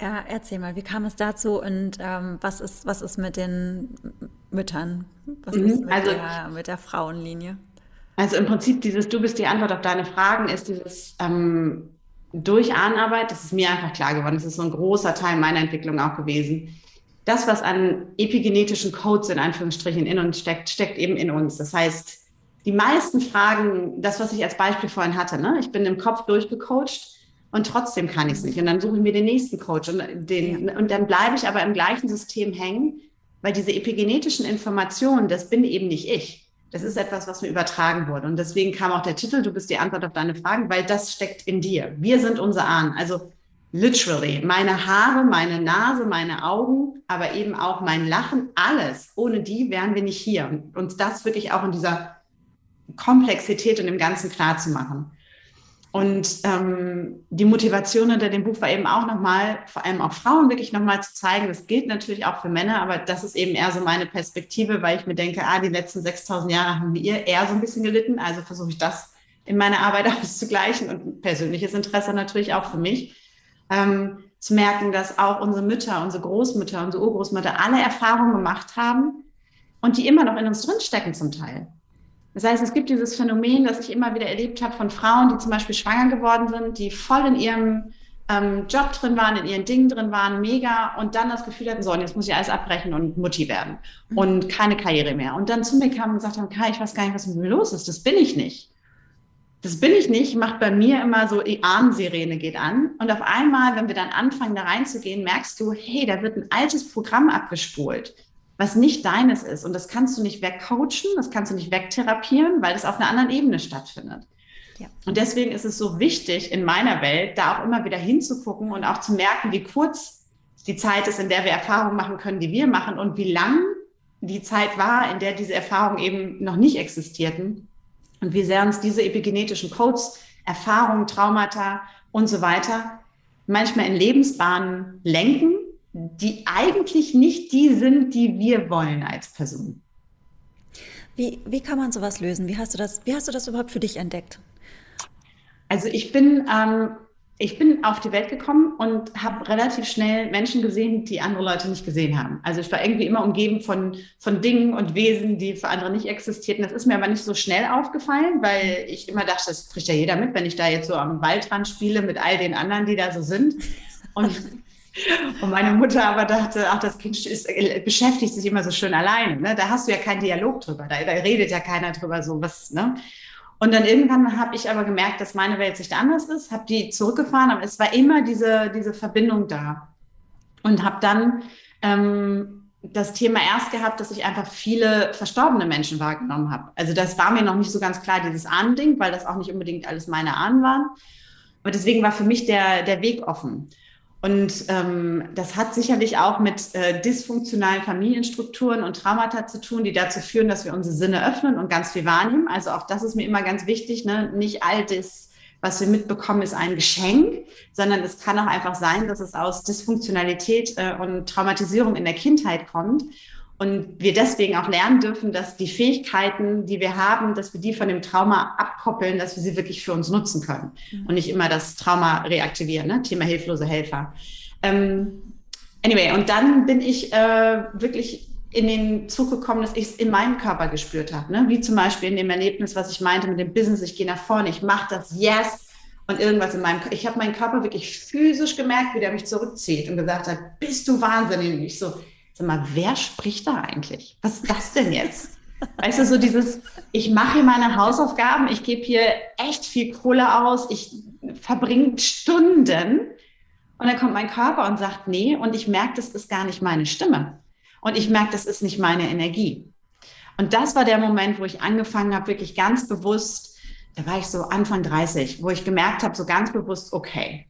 Ja, erzähl mal, wie kam es dazu und ähm, was, ist, was ist mit den Müttern? Was mhm. ist mit, also, der, mit der Frauenlinie? Also im Prinzip dieses Du bist die Antwort auf deine Fragen ist dieses ähm, durch Ahnenarbeit, das ist mir einfach klar geworden, das ist so ein großer Teil meiner Entwicklung auch gewesen. Das, was an epigenetischen Codes in Anführungsstrichen in uns steckt, steckt eben in uns. Das heißt, die meisten Fragen, das, was ich als Beispiel vorhin hatte, ne? ich bin im Kopf durchgecoacht und trotzdem kann ich es nicht. Und dann suche ich mir den nächsten Coach und, den, und dann bleibe ich aber im gleichen System hängen, weil diese epigenetischen Informationen, das bin eben nicht ich. Das ist etwas, was mir übertragen wurde. Und deswegen kam auch der Titel, du bist die Antwort auf deine Fragen, weil das steckt in dir. Wir sind unser Ahnen. Also literally, meine Haare, meine Nase, meine Augen, aber eben auch mein Lachen, alles. Ohne die wären wir nicht hier. Und uns das wirklich auch in dieser Komplexität und im Ganzen klar zu machen. Und ähm, die Motivation hinter dem Buch war eben auch nochmal, vor allem auch Frauen wirklich nochmal zu zeigen, das gilt natürlich auch für Männer, aber das ist eben eher so meine Perspektive, weil ich mir denke, ah, die letzten 6000 Jahre haben wir eher so ein bisschen gelitten, also versuche ich das in meiner Arbeit auszugleichen und persönliches Interesse natürlich auch für mich, ähm, zu merken, dass auch unsere Mütter, unsere Großmütter, unsere Urgroßmütter alle Erfahrungen gemacht haben und die immer noch in uns drinstecken zum Teil. Das heißt, es gibt dieses Phänomen, das ich immer wieder erlebt habe von Frauen, die zum Beispiel schwanger geworden sind, die voll in ihrem ähm, Job drin waren, in ihren Dingen drin waren, mega, und dann das Gefühl hatten, so, und jetzt muss ich alles abbrechen und Mutti werden mhm. und keine Karriere mehr. Und dann zu mir kamen und gesagt haben, Kai, ich weiß gar nicht, was mit mir los ist, das bin ich nicht. Das bin ich nicht, macht bei mir immer so, die Ahnensirene geht an. Und auf einmal, wenn wir dann anfangen, da reinzugehen, merkst du, hey, da wird ein altes Programm abgespult was nicht deines ist. Und das kannst du nicht wegcoachen, das kannst du nicht wegtherapieren, weil das auf einer anderen Ebene stattfindet. Ja. Und deswegen ist es so wichtig in meiner Welt, da auch immer wieder hinzugucken und auch zu merken, wie kurz die Zeit ist, in der wir Erfahrungen machen können, die wir machen und wie lang die Zeit war, in der diese Erfahrungen eben noch nicht existierten und wie sehr uns diese epigenetischen Codes, Erfahrungen, Traumata und so weiter manchmal in Lebensbahnen lenken, die eigentlich nicht die sind, die wir wollen als Person. Wie, wie kann man sowas lösen? Wie hast du das, wie hast du das überhaupt für dich entdeckt? Also ich bin, ähm, ich bin auf die Welt gekommen und habe relativ schnell Menschen gesehen, die andere Leute nicht gesehen haben. Also ich war irgendwie immer umgeben von, von Dingen und Wesen, die für andere nicht existierten. Das ist mir aber nicht so schnell aufgefallen, weil ich immer dachte, das kriegt ja jeder mit, wenn ich da jetzt so am Waldrand spiele mit all den anderen, die da so sind. Und Und meine Mutter aber dachte, ach, das Kind ist, beschäftigt sich immer so schön alleine. Ne? Da hast du ja keinen Dialog drüber, da, da redet ja keiner drüber so was. Ne? Und dann irgendwann habe ich aber gemerkt, dass meine Welt sich anders ist, habe die zurückgefahren, aber es war immer diese, diese Verbindung da. Und habe dann ähm, das Thema erst gehabt, dass ich einfach viele verstorbene Menschen wahrgenommen habe. Also das war mir noch nicht so ganz klar, dieses Ahnending, weil das auch nicht unbedingt alles meine Ahnen waren. Aber deswegen war für mich der, der Weg offen. Und ähm, das hat sicherlich auch mit äh, dysfunktionalen Familienstrukturen und Traumata zu tun, die dazu führen, dass wir unsere Sinne öffnen und ganz viel wahrnehmen. Also auch das ist mir immer ganz wichtig, ne? nicht all das, was wir mitbekommen, ist ein Geschenk, sondern es kann auch einfach sein, dass es aus Dysfunktionalität äh, und Traumatisierung in der Kindheit kommt. Und wir deswegen auch lernen dürfen, dass die Fähigkeiten, die wir haben, dass wir die von dem Trauma abkoppeln, dass wir sie wirklich für uns nutzen können mhm. und nicht immer das Trauma reaktivieren. Ne? Thema hilflose Helfer. Ähm, anyway, und dann bin ich äh, wirklich in den Zug gekommen, dass ich es in meinem Körper gespürt habe. Ne? Wie zum Beispiel in dem Erlebnis, was ich meinte mit dem Business, ich gehe nach vorne, ich mache das, yes. Und irgendwas in meinem Körper. Ich habe meinen Körper wirklich physisch gemerkt, wie der mich zurückzieht und gesagt hat, bist du wahnsinnig? Und ich so, sag mal, wer spricht da eigentlich? Was ist das denn jetzt? Weißt du, so dieses, ich mache hier meine Hausaufgaben, ich gebe hier echt viel Kohle aus, ich verbringe Stunden und dann kommt mein Körper und sagt, nee, und ich merke, das ist gar nicht meine Stimme. Und ich merke, das ist nicht meine Energie. Und das war der Moment, wo ich angefangen habe, wirklich ganz bewusst, da war ich so Anfang 30, wo ich gemerkt habe, so ganz bewusst, okay,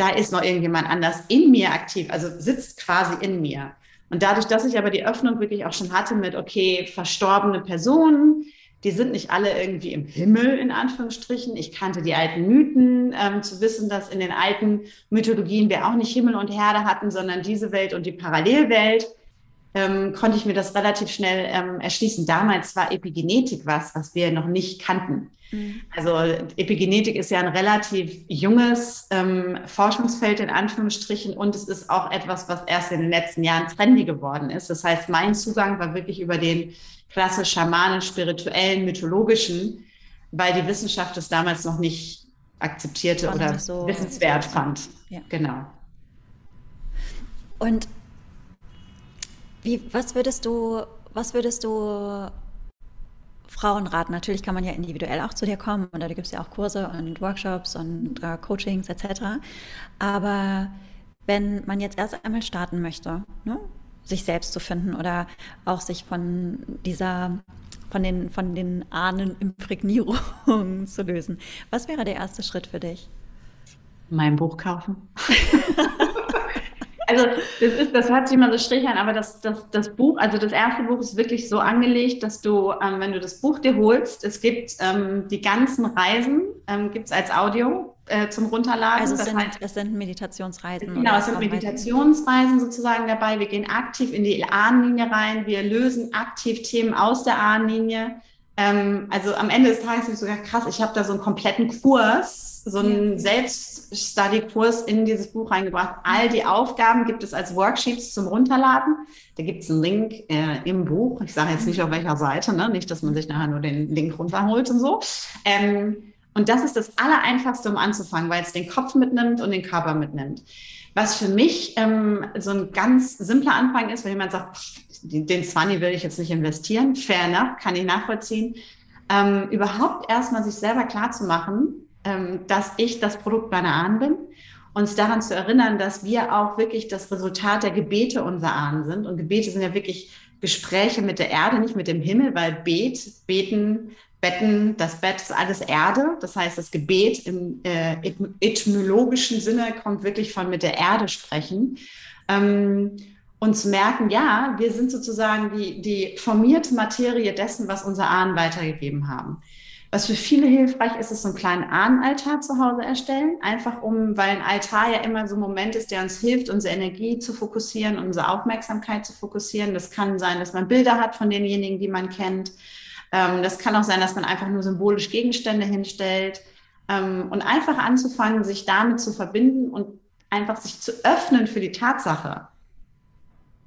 da ist noch irgendjemand anders in mir aktiv, also sitzt quasi in mir. Und dadurch, dass ich aber die Öffnung wirklich auch schon hatte mit, okay, verstorbene Personen, die sind nicht alle irgendwie im Himmel, in Anführungsstrichen. Ich kannte die alten Mythen, ähm, zu wissen, dass in den alten Mythologien wir auch nicht Himmel und Herde hatten, sondern diese Welt und die Parallelwelt ähm, konnte ich mir das relativ schnell ähm, erschließen. Damals war Epigenetik was, was wir noch nicht kannten. Mhm. Also Epigenetik ist ja ein relativ junges ähm, Forschungsfeld in Anführungsstrichen und es ist auch etwas, was erst in den letzten Jahren trendy geworden ist. Das heißt, mein Zugang war wirklich über den klassisch schamanisch, spirituellen, mythologischen, weil die Wissenschaft es damals noch nicht akzeptierte oder so wissenswert fand. Ja. Genau. Und wie, was würdest du, was würdest du Frauen raten? Natürlich kann man ja individuell auch zu dir kommen und da gibt es ja auch Kurse und Workshops und äh, Coachings etc. Aber wenn man jetzt erst einmal starten möchte, ne, sich selbst zu finden oder auch sich von dieser von den, von den Ahnenimprägnierungen zu lösen. Was wäre der erste Schritt für dich? Mein Buch kaufen. also das ist, das hört sich immer so strich an, aber das, das, das Buch, also das erste Buch ist wirklich so angelegt, dass du, ähm, wenn du das Buch dir holst, es gibt ähm, die ganzen Reisen, ähm, gibt es als Audio äh, zum Runterladen. Also es, sind, heißt, es sind Meditationsreisen. Genau, es sind Meditationsreisen sozusagen dabei. Wir gehen aktiv in die Ahnenlinie rein, wir lösen aktiv Themen aus der Ahnenlinie. Ähm, also am Ende des Tages ist es sogar krass, ich habe da so einen kompletten Kurs, so einen ja. Selbststudy-Kurs in dieses Buch reingebracht. All die Aufgaben gibt es als Worksheets zum Runterladen. Da gibt es einen Link äh, im Buch. Ich sage jetzt nicht auf welcher Seite, ne? nicht, dass man sich nachher nur den Link runterholt und so. Ähm, und das ist das Allereinfachste, um anzufangen, weil es den Kopf mitnimmt und den Körper mitnimmt. Was für mich ähm, so ein ganz simpler Anfang ist, wenn jemand sagt, den 20 will ich jetzt nicht investieren, fair enough, kann ich nachvollziehen, ähm, überhaupt erstmal sich selber klar zu machen, ähm, dass ich das Produkt meiner Ahnen bin, uns daran zu erinnern, dass wir auch wirklich das Resultat der Gebete unserer Ahnen sind. Und Gebete sind ja wirklich Gespräche mit der Erde, nicht mit dem Himmel, weil Bet, beten, Betten, das Bett ist alles Erde. Das heißt, das Gebet im äh, etymologischen Sinne kommt wirklich von mit der Erde sprechen. Ähm, und zu merken, ja, wir sind sozusagen die, die formierte Materie dessen, was unsere Ahnen weitergegeben haben. Was für viele hilfreich ist, ist so einen kleinen Ahnenaltar zu Hause erstellen. Einfach um, weil ein Altar ja immer so ein Moment ist, der uns hilft, unsere Energie zu fokussieren, unsere Aufmerksamkeit zu fokussieren. Das kann sein, dass man Bilder hat von denjenigen, die man kennt. Ähm, das kann auch sein, dass man einfach nur symbolisch Gegenstände hinstellt. Ähm, und einfach anzufangen, sich damit zu verbinden und einfach sich zu öffnen für die Tatsache,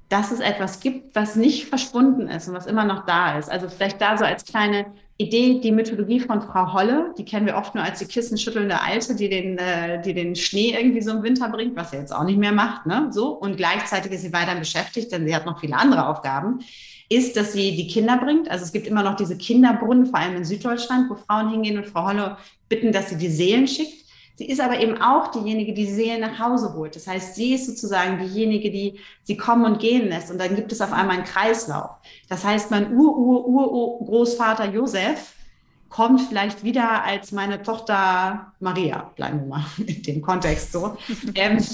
dass es etwas gibt, was nicht verschwunden ist und was immer noch da ist. Also vielleicht da so als kleine Idee, die Mythologie von Frau Holle, die kennen wir oft nur als die kissenschüttelnde Alte, die den, äh, die den Schnee irgendwie so im Winter bringt, was sie jetzt auch nicht mehr macht, ne? So. Und gleichzeitig ist sie weiter beschäftigt, denn sie hat noch viele andere Aufgaben. Ist, dass sie die Kinder bringt. Also es gibt immer noch diese Kinderbrunnen, vor allem in Süddeutschland, wo Frauen hingehen und Frau Holle bitten, dass sie die Seelen schickt. Sie ist aber eben auch diejenige, die die Seele nach Hause holt. Das heißt, sie ist sozusagen diejenige, die sie kommen und gehen lässt. Und dann gibt es auf einmal einen Kreislauf. Das heißt, mein Ur-Ur-Ur-Großvater Josef kommt vielleicht wieder als meine Tochter Maria, bleiben wir mal in dem Kontext so. ähm,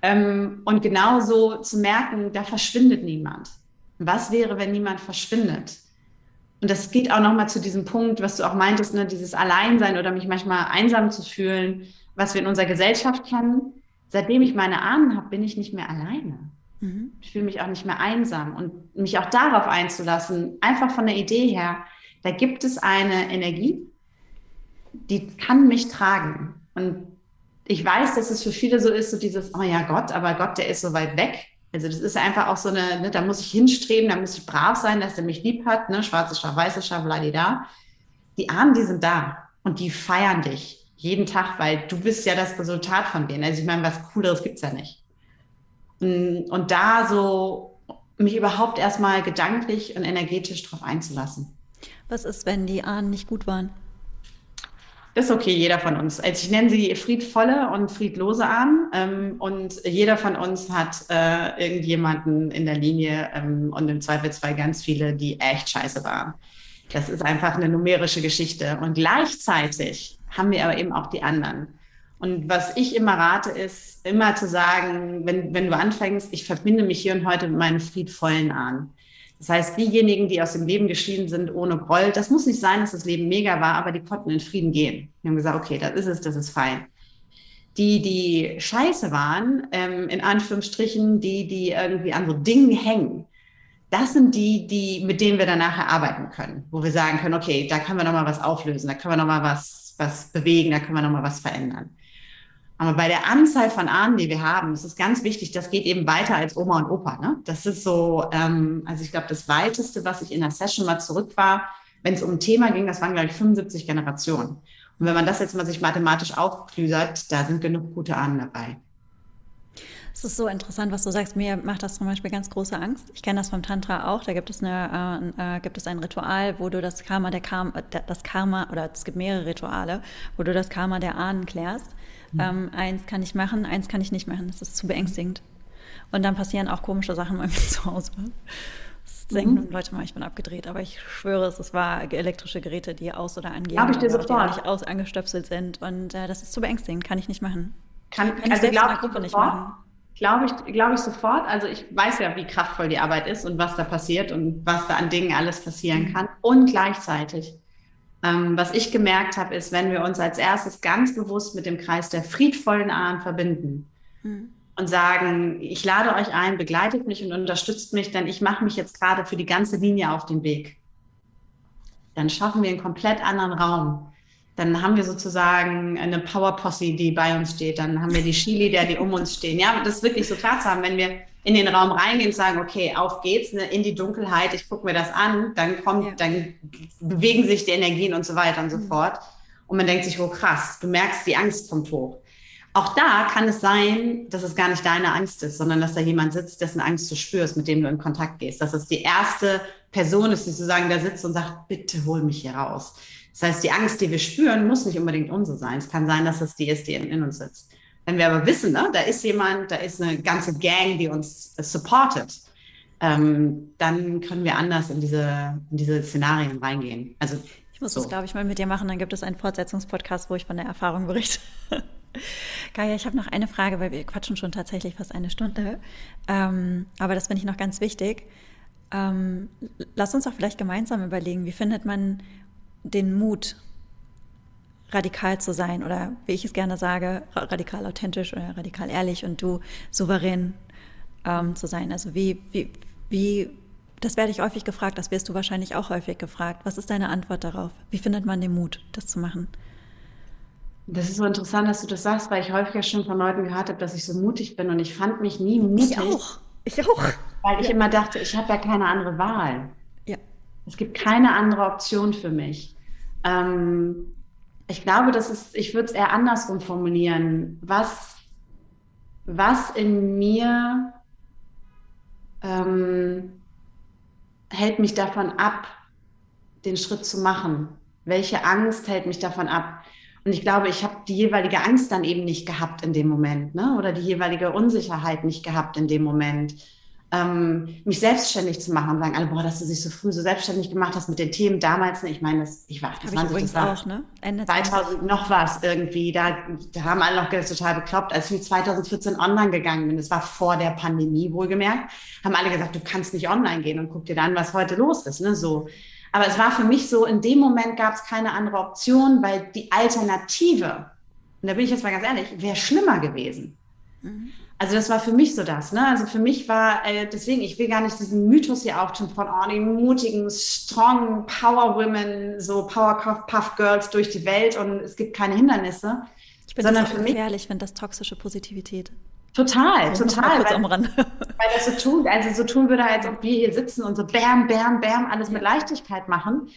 ähm, und genauso zu merken, da verschwindet niemand. Was wäre, wenn niemand verschwindet? Und das geht auch nochmal zu diesem Punkt, was du auch meintest, ne, dieses Alleinsein oder mich manchmal einsam zu fühlen, was wir in unserer Gesellschaft kennen. Seitdem ich meine Ahnen habe, bin ich nicht mehr alleine. Mhm. Ich fühle mich auch nicht mehr einsam und mich auch darauf einzulassen, einfach von der Idee her, da gibt es eine Energie, die kann mich tragen. Und ich weiß, dass es für viele so ist, so dieses, oh ja Gott, aber Gott, der ist so weit weg. Also das ist einfach auch so eine, ne, da muss ich hinstreben, da muss ich brav sein, dass er mich lieb hat, ne, schwarzes Schaf, weißes Schaf, da. Die Armen, die sind da und die feiern dich jeden Tag, weil du bist ja das Resultat von denen. Also ich meine, was Cooleres gibt es ja nicht. Und da so mich überhaupt erstmal gedanklich und energetisch drauf einzulassen. Was ist, wenn die Ahnen nicht gut waren? Das ist okay, jeder von uns. Also ich nenne sie friedvolle und friedlose Ahnen. Ähm, und jeder von uns hat äh, irgendjemanden in der Linie ähm, und im Zweifelsfall ganz viele, die echt scheiße waren. Das ist einfach eine numerische Geschichte. Und gleichzeitig haben wir aber eben auch die anderen. Und was ich immer rate, ist immer zu sagen, wenn, wenn du anfängst, ich verbinde mich hier und heute mit meinen friedvollen Ahnen. Das heißt, diejenigen, die aus dem Leben geschieden sind ohne Groll, das muss nicht sein, dass das Leben mega war, aber die konnten in Frieden gehen. Die haben gesagt, okay, das ist es, das ist fein. Die, die scheiße waren, ähm, in Anführungsstrichen, die, die irgendwie an so Dingen hängen, das sind die, die, mit denen wir danach arbeiten können, wo wir sagen können, okay, da können wir nochmal was auflösen, da können wir nochmal was, was bewegen, da können wir nochmal was verändern. Aber bei der Anzahl von Ahnen, die wir haben, ist es ganz wichtig, das geht eben weiter als Oma und Opa. Ne? Das ist so, ähm, also ich glaube, das Weiteste, was ich in der Session mal zurück war, wenn es um ein Thema ging, das waren, glaube ich, 75 Generationen. Und wenn man das jetzt mal sich mathematisch aufklüsert, da sind genug gute Ahnen dabei. Es ist so interessant, was du sagst. Mir macht das zum Beispiel ganz große Angst. Ich kenne das vom Tantra auch. Da gibt es, eine, äh, äh, gibt es ein Ritual, wo du das Karma der Karma, das Karma, oder es gibt mehrere Rituale, wo du das Karma der Ahnen klärst. Mhm. Ähm, eins kann ich machen, eins kann ich nicht machen. Das ist zu beängstigend. Und dann passieren auch komische Sachen bei mir zu Hause. Das denken mhm. Leute mal, ich bin abgedreht, aber ich schwöre es, es war elektrische Geräte, die aus- oder angehen. Habe ich dir sofort. Die nicht aus angestöpselt sind. Und äh, das ist zu beängstigend, kann ich nicht machen. Kann, kann also ich selbst in der Gruppe nicht machen. Glaube ich, glaube ich sofort. Also ich weiß ja, wie kraftvoll die Arbeit ist und was da passiert und was da an Dingen alles passieren mhm. kann. Und gleichzeitig ähm, was ich gemerkt habe, ist, wenn wir uns als erstes ganz bewusst mit dem Kreis der friedvollen Ahnen verbinden mhm. und sagen, ich lade euch ein, begleitet mich und unterstützt mich, denn ich mache mich jetzt gerade für die ganze Linie auf den Weg, dann schaffen wir einen komplett anderen Raum. Dann haben wir sozusagen eine Power Posse, die bei uns steht. Dann haben wir die Chili, der die um uns stehen. Ja, das ist wirklich so klar zu haben, wenn wir in den Raum reingehen und sagen, okay, auf geht's, ne, in die Dunkelheit, ich gucke mir das an, dann kommt, ja. dann bewegen sich die Energien und so weiter und so mhm. fort. Und man denkt sich, oh krass, du merkst, die Angst kommt hoch. Auch da kann es sein, dass es gar nicht deine Angst ist, sondern dass da jemand sitzt, dessen Angst du spürst, mit dem du in Kontakt gehst. Dass es die erste Person ist, die sozusagen da sitzt und sagt, bitte hol mich hier raus. Das heißt, die Angst, die wir spüren, muss nicht unbedingt unsere sein. Es kann sein, dass es die ist, die in, in uns sitzt. Wenn wir aber wissen, ne, da ist jemand, da ist eine ganze Gang, die uns supportet, ähm, dann können wir anders in diese, in diese Szenarien reingehen. Also, ich muss so. das, glaube ich, mal mit dir machen. Dann gibt es einen Fortsetzungspodcast, wo ich von der Erfahrung berichte. Gaia, ich habe noch eine Frage, weil wir quatschen schon tatsächlich fast eine Stunde. Ähm, aber das finde ich noch ganz wichtig. Ähm, lass uns doch vielleicht gemeinsam überlegen, wie findet man den Mut, radikal zu sein oder wie ich es gerne sage, radikal authentisch oder radikal ehrlich und du souverän ähm, zu sein. Also wie, wie, wie, das werde ich häufig gefragt, das wirst du wahrscheinlich auch häufig gefragt. Was ist deine Antwort darauf? Wie findet man den Mut, das zu machen? Das ist so interessant, dass du das sagst, weil ich häufiger schon von Leuten gehört habe, dass ich so mutig bin und ich fand mich nie mutig. Ich auch. Ich auch. Weil ich ja. immer dachte, ich habe ja keine andere Wahl. Ja. Es gibt keine andere Option für mich. Ähm, ich glaube, das ist, ich würde es eher andersrum formulieren. Was, was in mir ähm, hält mich davon ab, den Schritt zu machen? Welche Angst hält mich davon ab? Und ich glaube, ich habe die jeweilige Angst dann eben nicht gehabt in dem Moment, ne? oder die jeweilige Unsicherheit nicht gehabt in dem Moment ähm, mich selbstständig zu machen und sagen alle, boah, dass du dich so früh so selbstständig gemacht hast mit den Themen damals. Ne? Ich meine, das, ich war, das, war, das war auch, ne? Ende 2000 noch was irgendwie. Da, da haben alle noch total bekloppt, als ich 2014 online gegangen bin. Das war vor der Pandemie wohlgemerkt. Haben alle gesagt, du kannst nicht online gehen und guck dir dann, was heute los ist. Ne? So. Aber es war für mich so, in dem Moment gab es keine andere Option, weil die Alternative, und da bin ich jetzt mal ganz ehrlich, wäre schlimmer gewesen. Mhm. Also das war für mich so das. Ne? Also für mich war, äh, deswegen, ich will gar nicht diesen Mythos hier auftun von oh, die mutigen, strong Power Women, so Power Puff Girls durch die Welt und es gibt keine Hindernisse. Ich bin sondern das für gefährlich, mich, wenn das toxische Positivität. Total, also total. Weil, weil, das so tun, also so tun würde, als ob wir hier sitzen und so bam, bam, bam, alles mit Leichtigkeit machen.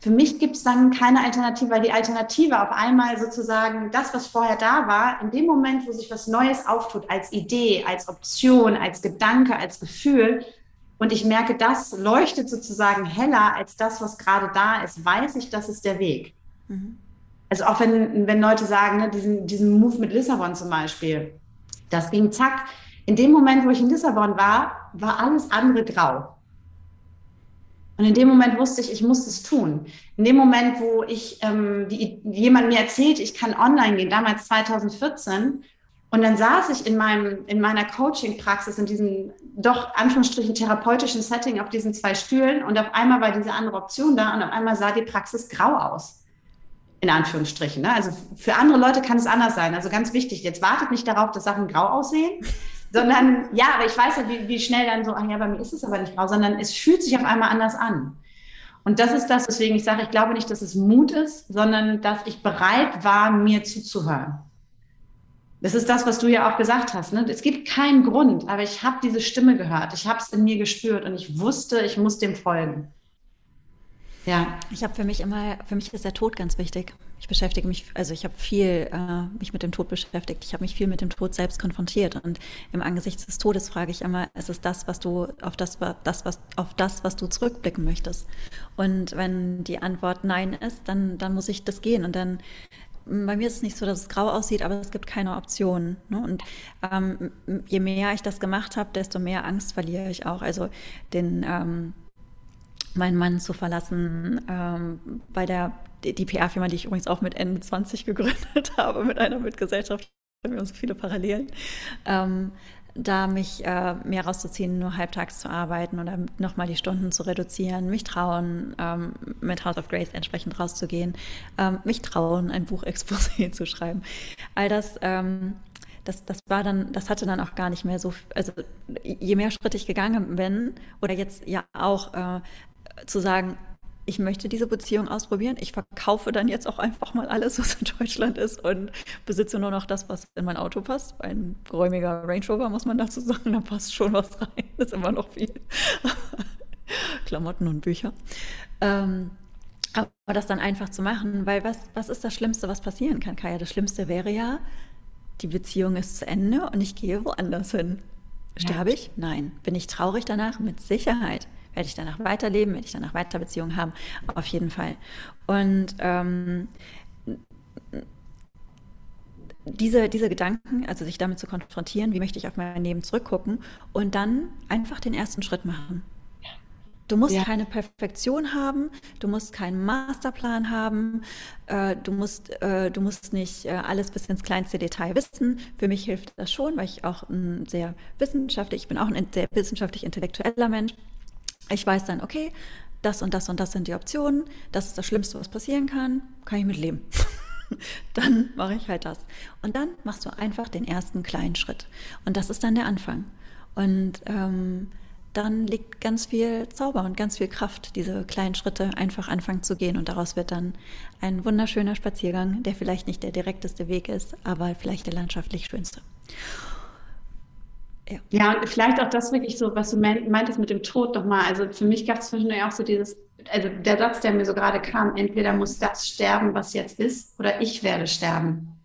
Für mich gibt es dann keine Alternative, weil die Alternative auf einmal sozusagen das, was vorher da war, in dem Moment, wo sich was Neues auftut, als Idee, als Option, als Gedanke, als Gefühl, und ich merke, das leuchtet sozusagen heller als das, was gerade da ist, weiß ich, das ist der Weg. Mhm. Also auch wenn, wenn Leute sagen, ne, diesen, diesen Move mit Lissabon zum Beispiel, das ging zack. In dem Moment, wo ich in Lissabon war, war alles andere grau. Und in dem Moment wusste ich, ich muss es tun. In dem Moment, wo ich ähm, die, jemand mir erzählt, ich kann online gehen, damals 2014, und dann saß ich in meinem in meiner Coaching-Praxis in diesem doch Anführungsstrichen therapeutischen Setting auf diesen zwei Stühlen und auf einmal war diese andere Option da und auf einmal sah die Praxis grau aus. In Anführungsstrichen. Ne? Also für andere Leute kann es anders sein. Also ganz wichtig, jetzt wartet nicht darauf, dass Sachen grau aussehen, sondern ja, aber ich weiß ja, wie, wie schnell dann so, ach ja, bei mir ist es aber nicht grau, sondern es fühlt sich auf einmal anders an. Und das ist das, weswegen ich sage, ich glaube nicht, dass es Mut ist, sondern dass ich bereit war, mir zuzuhören. Das ist das, was du ja auch gesagt hast. Ne? Es gibt keinen Grund, aber ich habe diese Stimme gehört. Ich habe es in mir gespürt und ich wusste, ich muss dem folgen. Ja. Ich habe für mich immer, für mich ist der Tod ganz wichtig. Ich beschäftige mich, also ich habe viel äh, mich mit dem Tod beschäftigt. Ich habe mich viel mit dem Tod selbst konfrontiert und im Angesicht des Todes frage ich immer, ist es das, was du auf das, das was auf das, was du zurückblicken möchtest? Und wenn die Antwort Nein ist, dann dann muss ich das gehen und dann bei mir ist es nicht so, dass es grau aussieht, aber es gibt keine Optionen. Ne? Und ähm, je mehr ich das gemacht habe, desto mehr Angst verliere ich auch. Also den ähm, meinen Mann zu verlassen, ähm, bei der die PR-Firma, die ich übrigens auch mit Ende 20 gegründet habe, mit einer Mitgesellschaft, haben wir uns viele Parallelen. Ähm, da mich äh, mehr rauszuziehen, nur halbtags zu arbeiten oder nochmal die Stunden zu reduzieren, mich trauen, ähm, mit House of Grace entsprechend rauszugehen, ähm, mich trauen, ein Buchexposé zu schreiben. All das, ähm, das, das war dann, das hatte dann auch gar nicht mehr so, also je mehr Schritte ich gegangen bin, oder jetzt ja auch äh, zu sagen, ich möchte diese Beziehung ausprobieren. Ich verkaufe dann jetzt auch einfach mal alles, was in Deutschland ist und besitze nur noch das, was in mein Auto passt. Ein geräumiger Range Rover, muss man dazu sagen, da passt schon was rein. Das ist immer noch viel. Klamotten und Bücher. Ähm, aber das dann einfach zu machen, weil was, was ist das Schlimmste, was passieren kann, Kaya? Das Schlimmste wäre ja, die Beziehung ist zu Ende und ich gehe woanders hin. Sterbe ich? Nein. Bin ich traurig danach? Mit Sicherheit. Werde ich danach weiterleben? Werde ich danach weiter Beziehungen haben? Auf jeden Fall. Und ähm, diese, diese Gedanken, also sich damit zu konfrontieren, wie möchte ich auf mein Leben zurückgucken und dann einfach den ersten Schritt machen. Du musst ja. keine Perfektion haben, du musst keinen Masterplan haben, äh, du, musst, äh, du musst nicht äh, alles bis ins kleinste Detail wissen. Für mich hilft das schon, weil ich auch ein sehr wissenschaftlich, ich bin auch ein sehr wissenschaftlich intellektueller Mensch. Ich weiß dann, okay, das und das und das sind die Optionen, das ist das Schlimmste, was passieren kann, kann ich mitleben. dann mache ich halt das. Und dann machst du einfach den ersten kleinen Schritt. Und das ist dann der Anfang. Und ähm, dann liegt ganz viel Zauber und ganz viel Kraft, diese kleinen Schritte einfach anfangen zu gehen. Und daraus wird dann ein wunderschöner Spaziergang, der vielleicht nicht der direkteste Weg ist, aber vielleicht der landschaftlich schönste. Ja. ja, und vielleicht auch das wirklich so, was du meintest mit dem Tod nochmal. Also für mich gab es zwischendurch auch so dieses, also der Satz, der mir so gerade kam, entweder muss das sterben, was jetzt ist, oder ich werde sterben.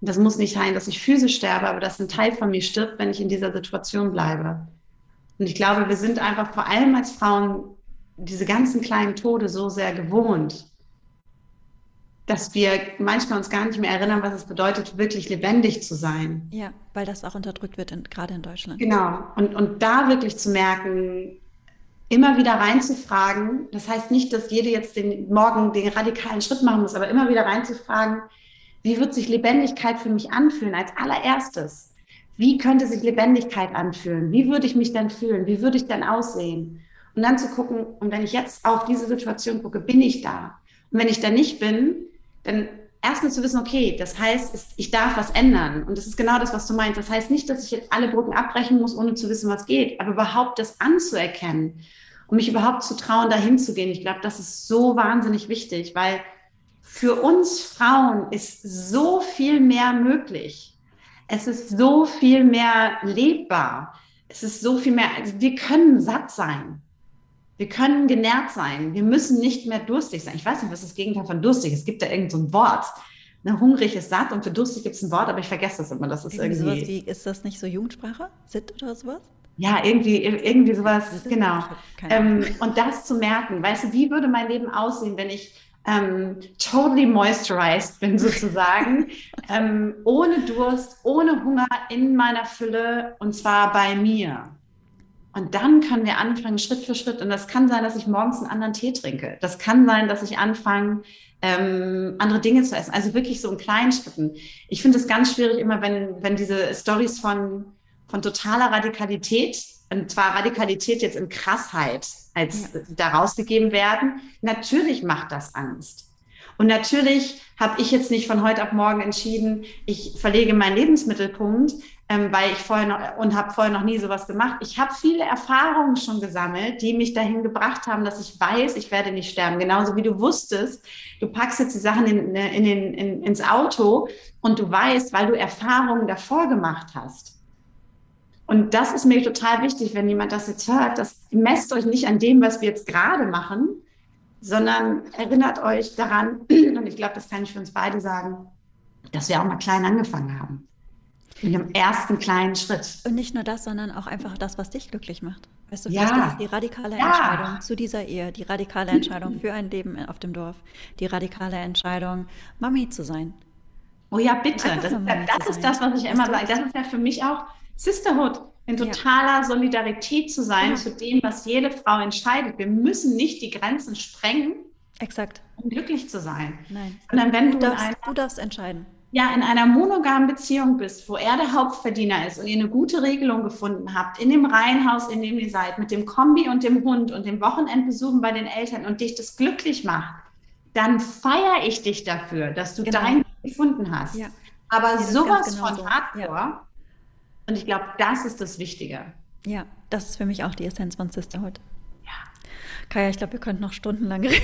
Das muss nicht sein, dass ich physisch sterbe, aber dass ein Teil von mir stirbt, wenn ich in dieser Situation bleibe. Und ich glaube, wir sind einfach vor allem als Frauen diese ganzen kleinen Tode so sehr gewohnt, dass wir manchmal uns gar nicht mehr erinnern, was es bedeutet, wirklich lebendig zu sein. Ja, weil das auch unterdrückt wird, in, gerade in Deutschland. Genau. Und, und da wirklich zu merken, immer wieder reinzufragen, das heißt nicht, dass jede jetzt den morgen den radikalen Schritt machen muss, aber immer wieder reinzufragen, wie wird sich Lebendigkeit für mich anfühlen als allererstes? Wie könnte sich Lebendigkeit anfühlen? Wie würde ich mich dann fühlen? Wie würde ich dann aussehen? Und dann zu gucken, und wenn ich jetzt auf diese Situation gucke, bin ich da? Und wenn ich da nicht bin, dann erstmal zu wissen, okay, das heißt, ich darf was ändern. Und das ist genau das, was du meinst. Das heißt nicht, dass ich jetzt alle Brücken abbrechen muss, ohne zu wissen, was geht, aber überhaupt das anzuerkennen und mich überhaupt zu trauen, dahin zu gehen. Ich glaube, das ist so wahnsinnig wichtig, weil für uns Frauen ist so viel mehr möglich. Es ist so viel mehr lebbar. Es ist so viel mehr, also wir können satt sein. Wir können genährt sein. Wir müssen nicht mehr durstig sein. Ich weiß nicht, was das Gegenteil von durstig ist. Es gibt da irgendein so Wort. Ne, hungrig ist satt und für durstig gibt es ein Wort, aber ich vergesse das immer. Das ist irgendwie, irgendwie wie, ist das nicht so Jugendsprache? Sit oder sowas? Ja, irgendwie, irgendwie sowas, genau. Ähm, und das zu merken, weißt du, wie würde mein Leben aussehen, wenn ich ähm, totally moisturized bin sozusagen, ähm, ohne Durst, ohne Hunger in meiner Fülle und zwar bei mir. Und dann können wir anfangen, Schritt für Schritt. Und das kann sein, dass ich morgens einen anderen Tee trinke. Das kann sein, dass ich anfange, ähm, andere Dinge zu essen. Also wirklich so in kleinen Schritten. Ich finde es ganz schwierig immer, wenn, wenn diese Stories von von totaler Radikalität, und zwar Radikalität jetzt in Krassheit, als ja. da rausgegeben werden. Natürlich macht das Angst. Und natürlich habe ich jetzt nicht von heute auf morgen entschieden, ich verlege meinen Lebensmittelpunkt, ähm, weil ich vorher noch und habe vorher noch nie sowas gemacht. Ich habe viele Erfahrungen schon gesammelt, die mich dahin gebracht haben, dass ich weiß, ich werde nicht sterben. Genauso wie du wusstest, du packst jetzt die Sachen in, in den, in, ins Auto und du weißt, weil du Erfahrungen davor gemacht hast. Und das ist mir total wichtig, wenn jemand das jetzt hört, das messt euch nicht an dem, was wir jetzt gerade machen, sondern erinnert euch daran, und ich glaube, das kann ich für uns beide sagen, dass wir auch mal klein angefangen haben. Mit einem ersten kleinen Schritt. Und nicht nur das, sondern auch einfach das, was dich glücklich macht. Weißt du, vielleicht ja. ist es die radikale ja. Entscheidung zu dieser Ehe, die radikale Entscheidung für ein Leben auf dem Dorf, die radikale Entscheidung, Mami zu sein. Oh ja, bitte. Das, das ist das, was ich immer sage. Das ist ja für mich auch Sisterhood, in totaler ja. Solidarität zu sein zu dem, was jede Frau entscheidet. Wir müssen nicht die Grenzen sprengen, Exakt. um glücklich zu sein. Nein. Sondern wenn du, du, darfst, du darfst entscheiden. Ja, in einer monogamen Beziehung bist, wo er der Hauptverdiener ist und ihr eine gute Regelung gefunden habt, in dem Reihenhaus, in dem ihr seid, mit dem Kombi und dem Hund und dem Wochenendbesuchen bei den Eltern und dich das glücklich macht, dann feiere ich dich dafür, dass du genau. deinen gefunden hast. Ja. Aber sowas genau von so. Hardcore, ja und ich glaube, das ist das Wichtige. Ja, das ist für mich auch die Essenz von Sisterhood. Ja. Kaya, ich glaube, wir könnten noch stundenlang reden.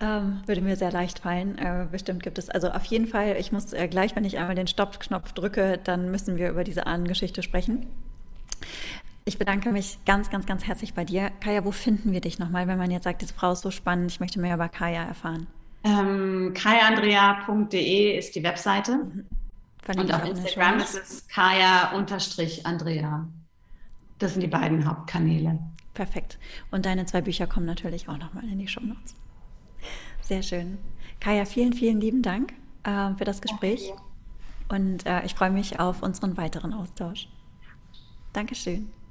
Ähm, würde mir sehr leicht fallen. Äh, bestimmt gibt es, also auf jeden Fall, ich muss äh, gleich, wenn ich einmal den Stopp-Knopf drücke, dann müssen wir über diese Ahnengeschichte sprechen. Ich bedanke mich ganz, ganz, ganz herzlich bei dir. Kaya, wo finden wir dich nochmal, wenn man jetzt sagt, diese Frau ist so spannend, ich möchte mehr über Kaya erfahren? Ähm, kayaandrea.de ist die Webseite. Mhm. Und auf Instagram ist es Kaya-Andrea. Das sind die beiden Hauptkanäle. Perfekt. Und deine zwei Bücher kommen natürlich auch nochmal in die Show Notes. Sehr schön. Kaya, vielen, vielen lieben Dank äh, für das Gespräch. Und äh, ich freue mich auf unseren weiteren Austausch. Dankeschön. Danke.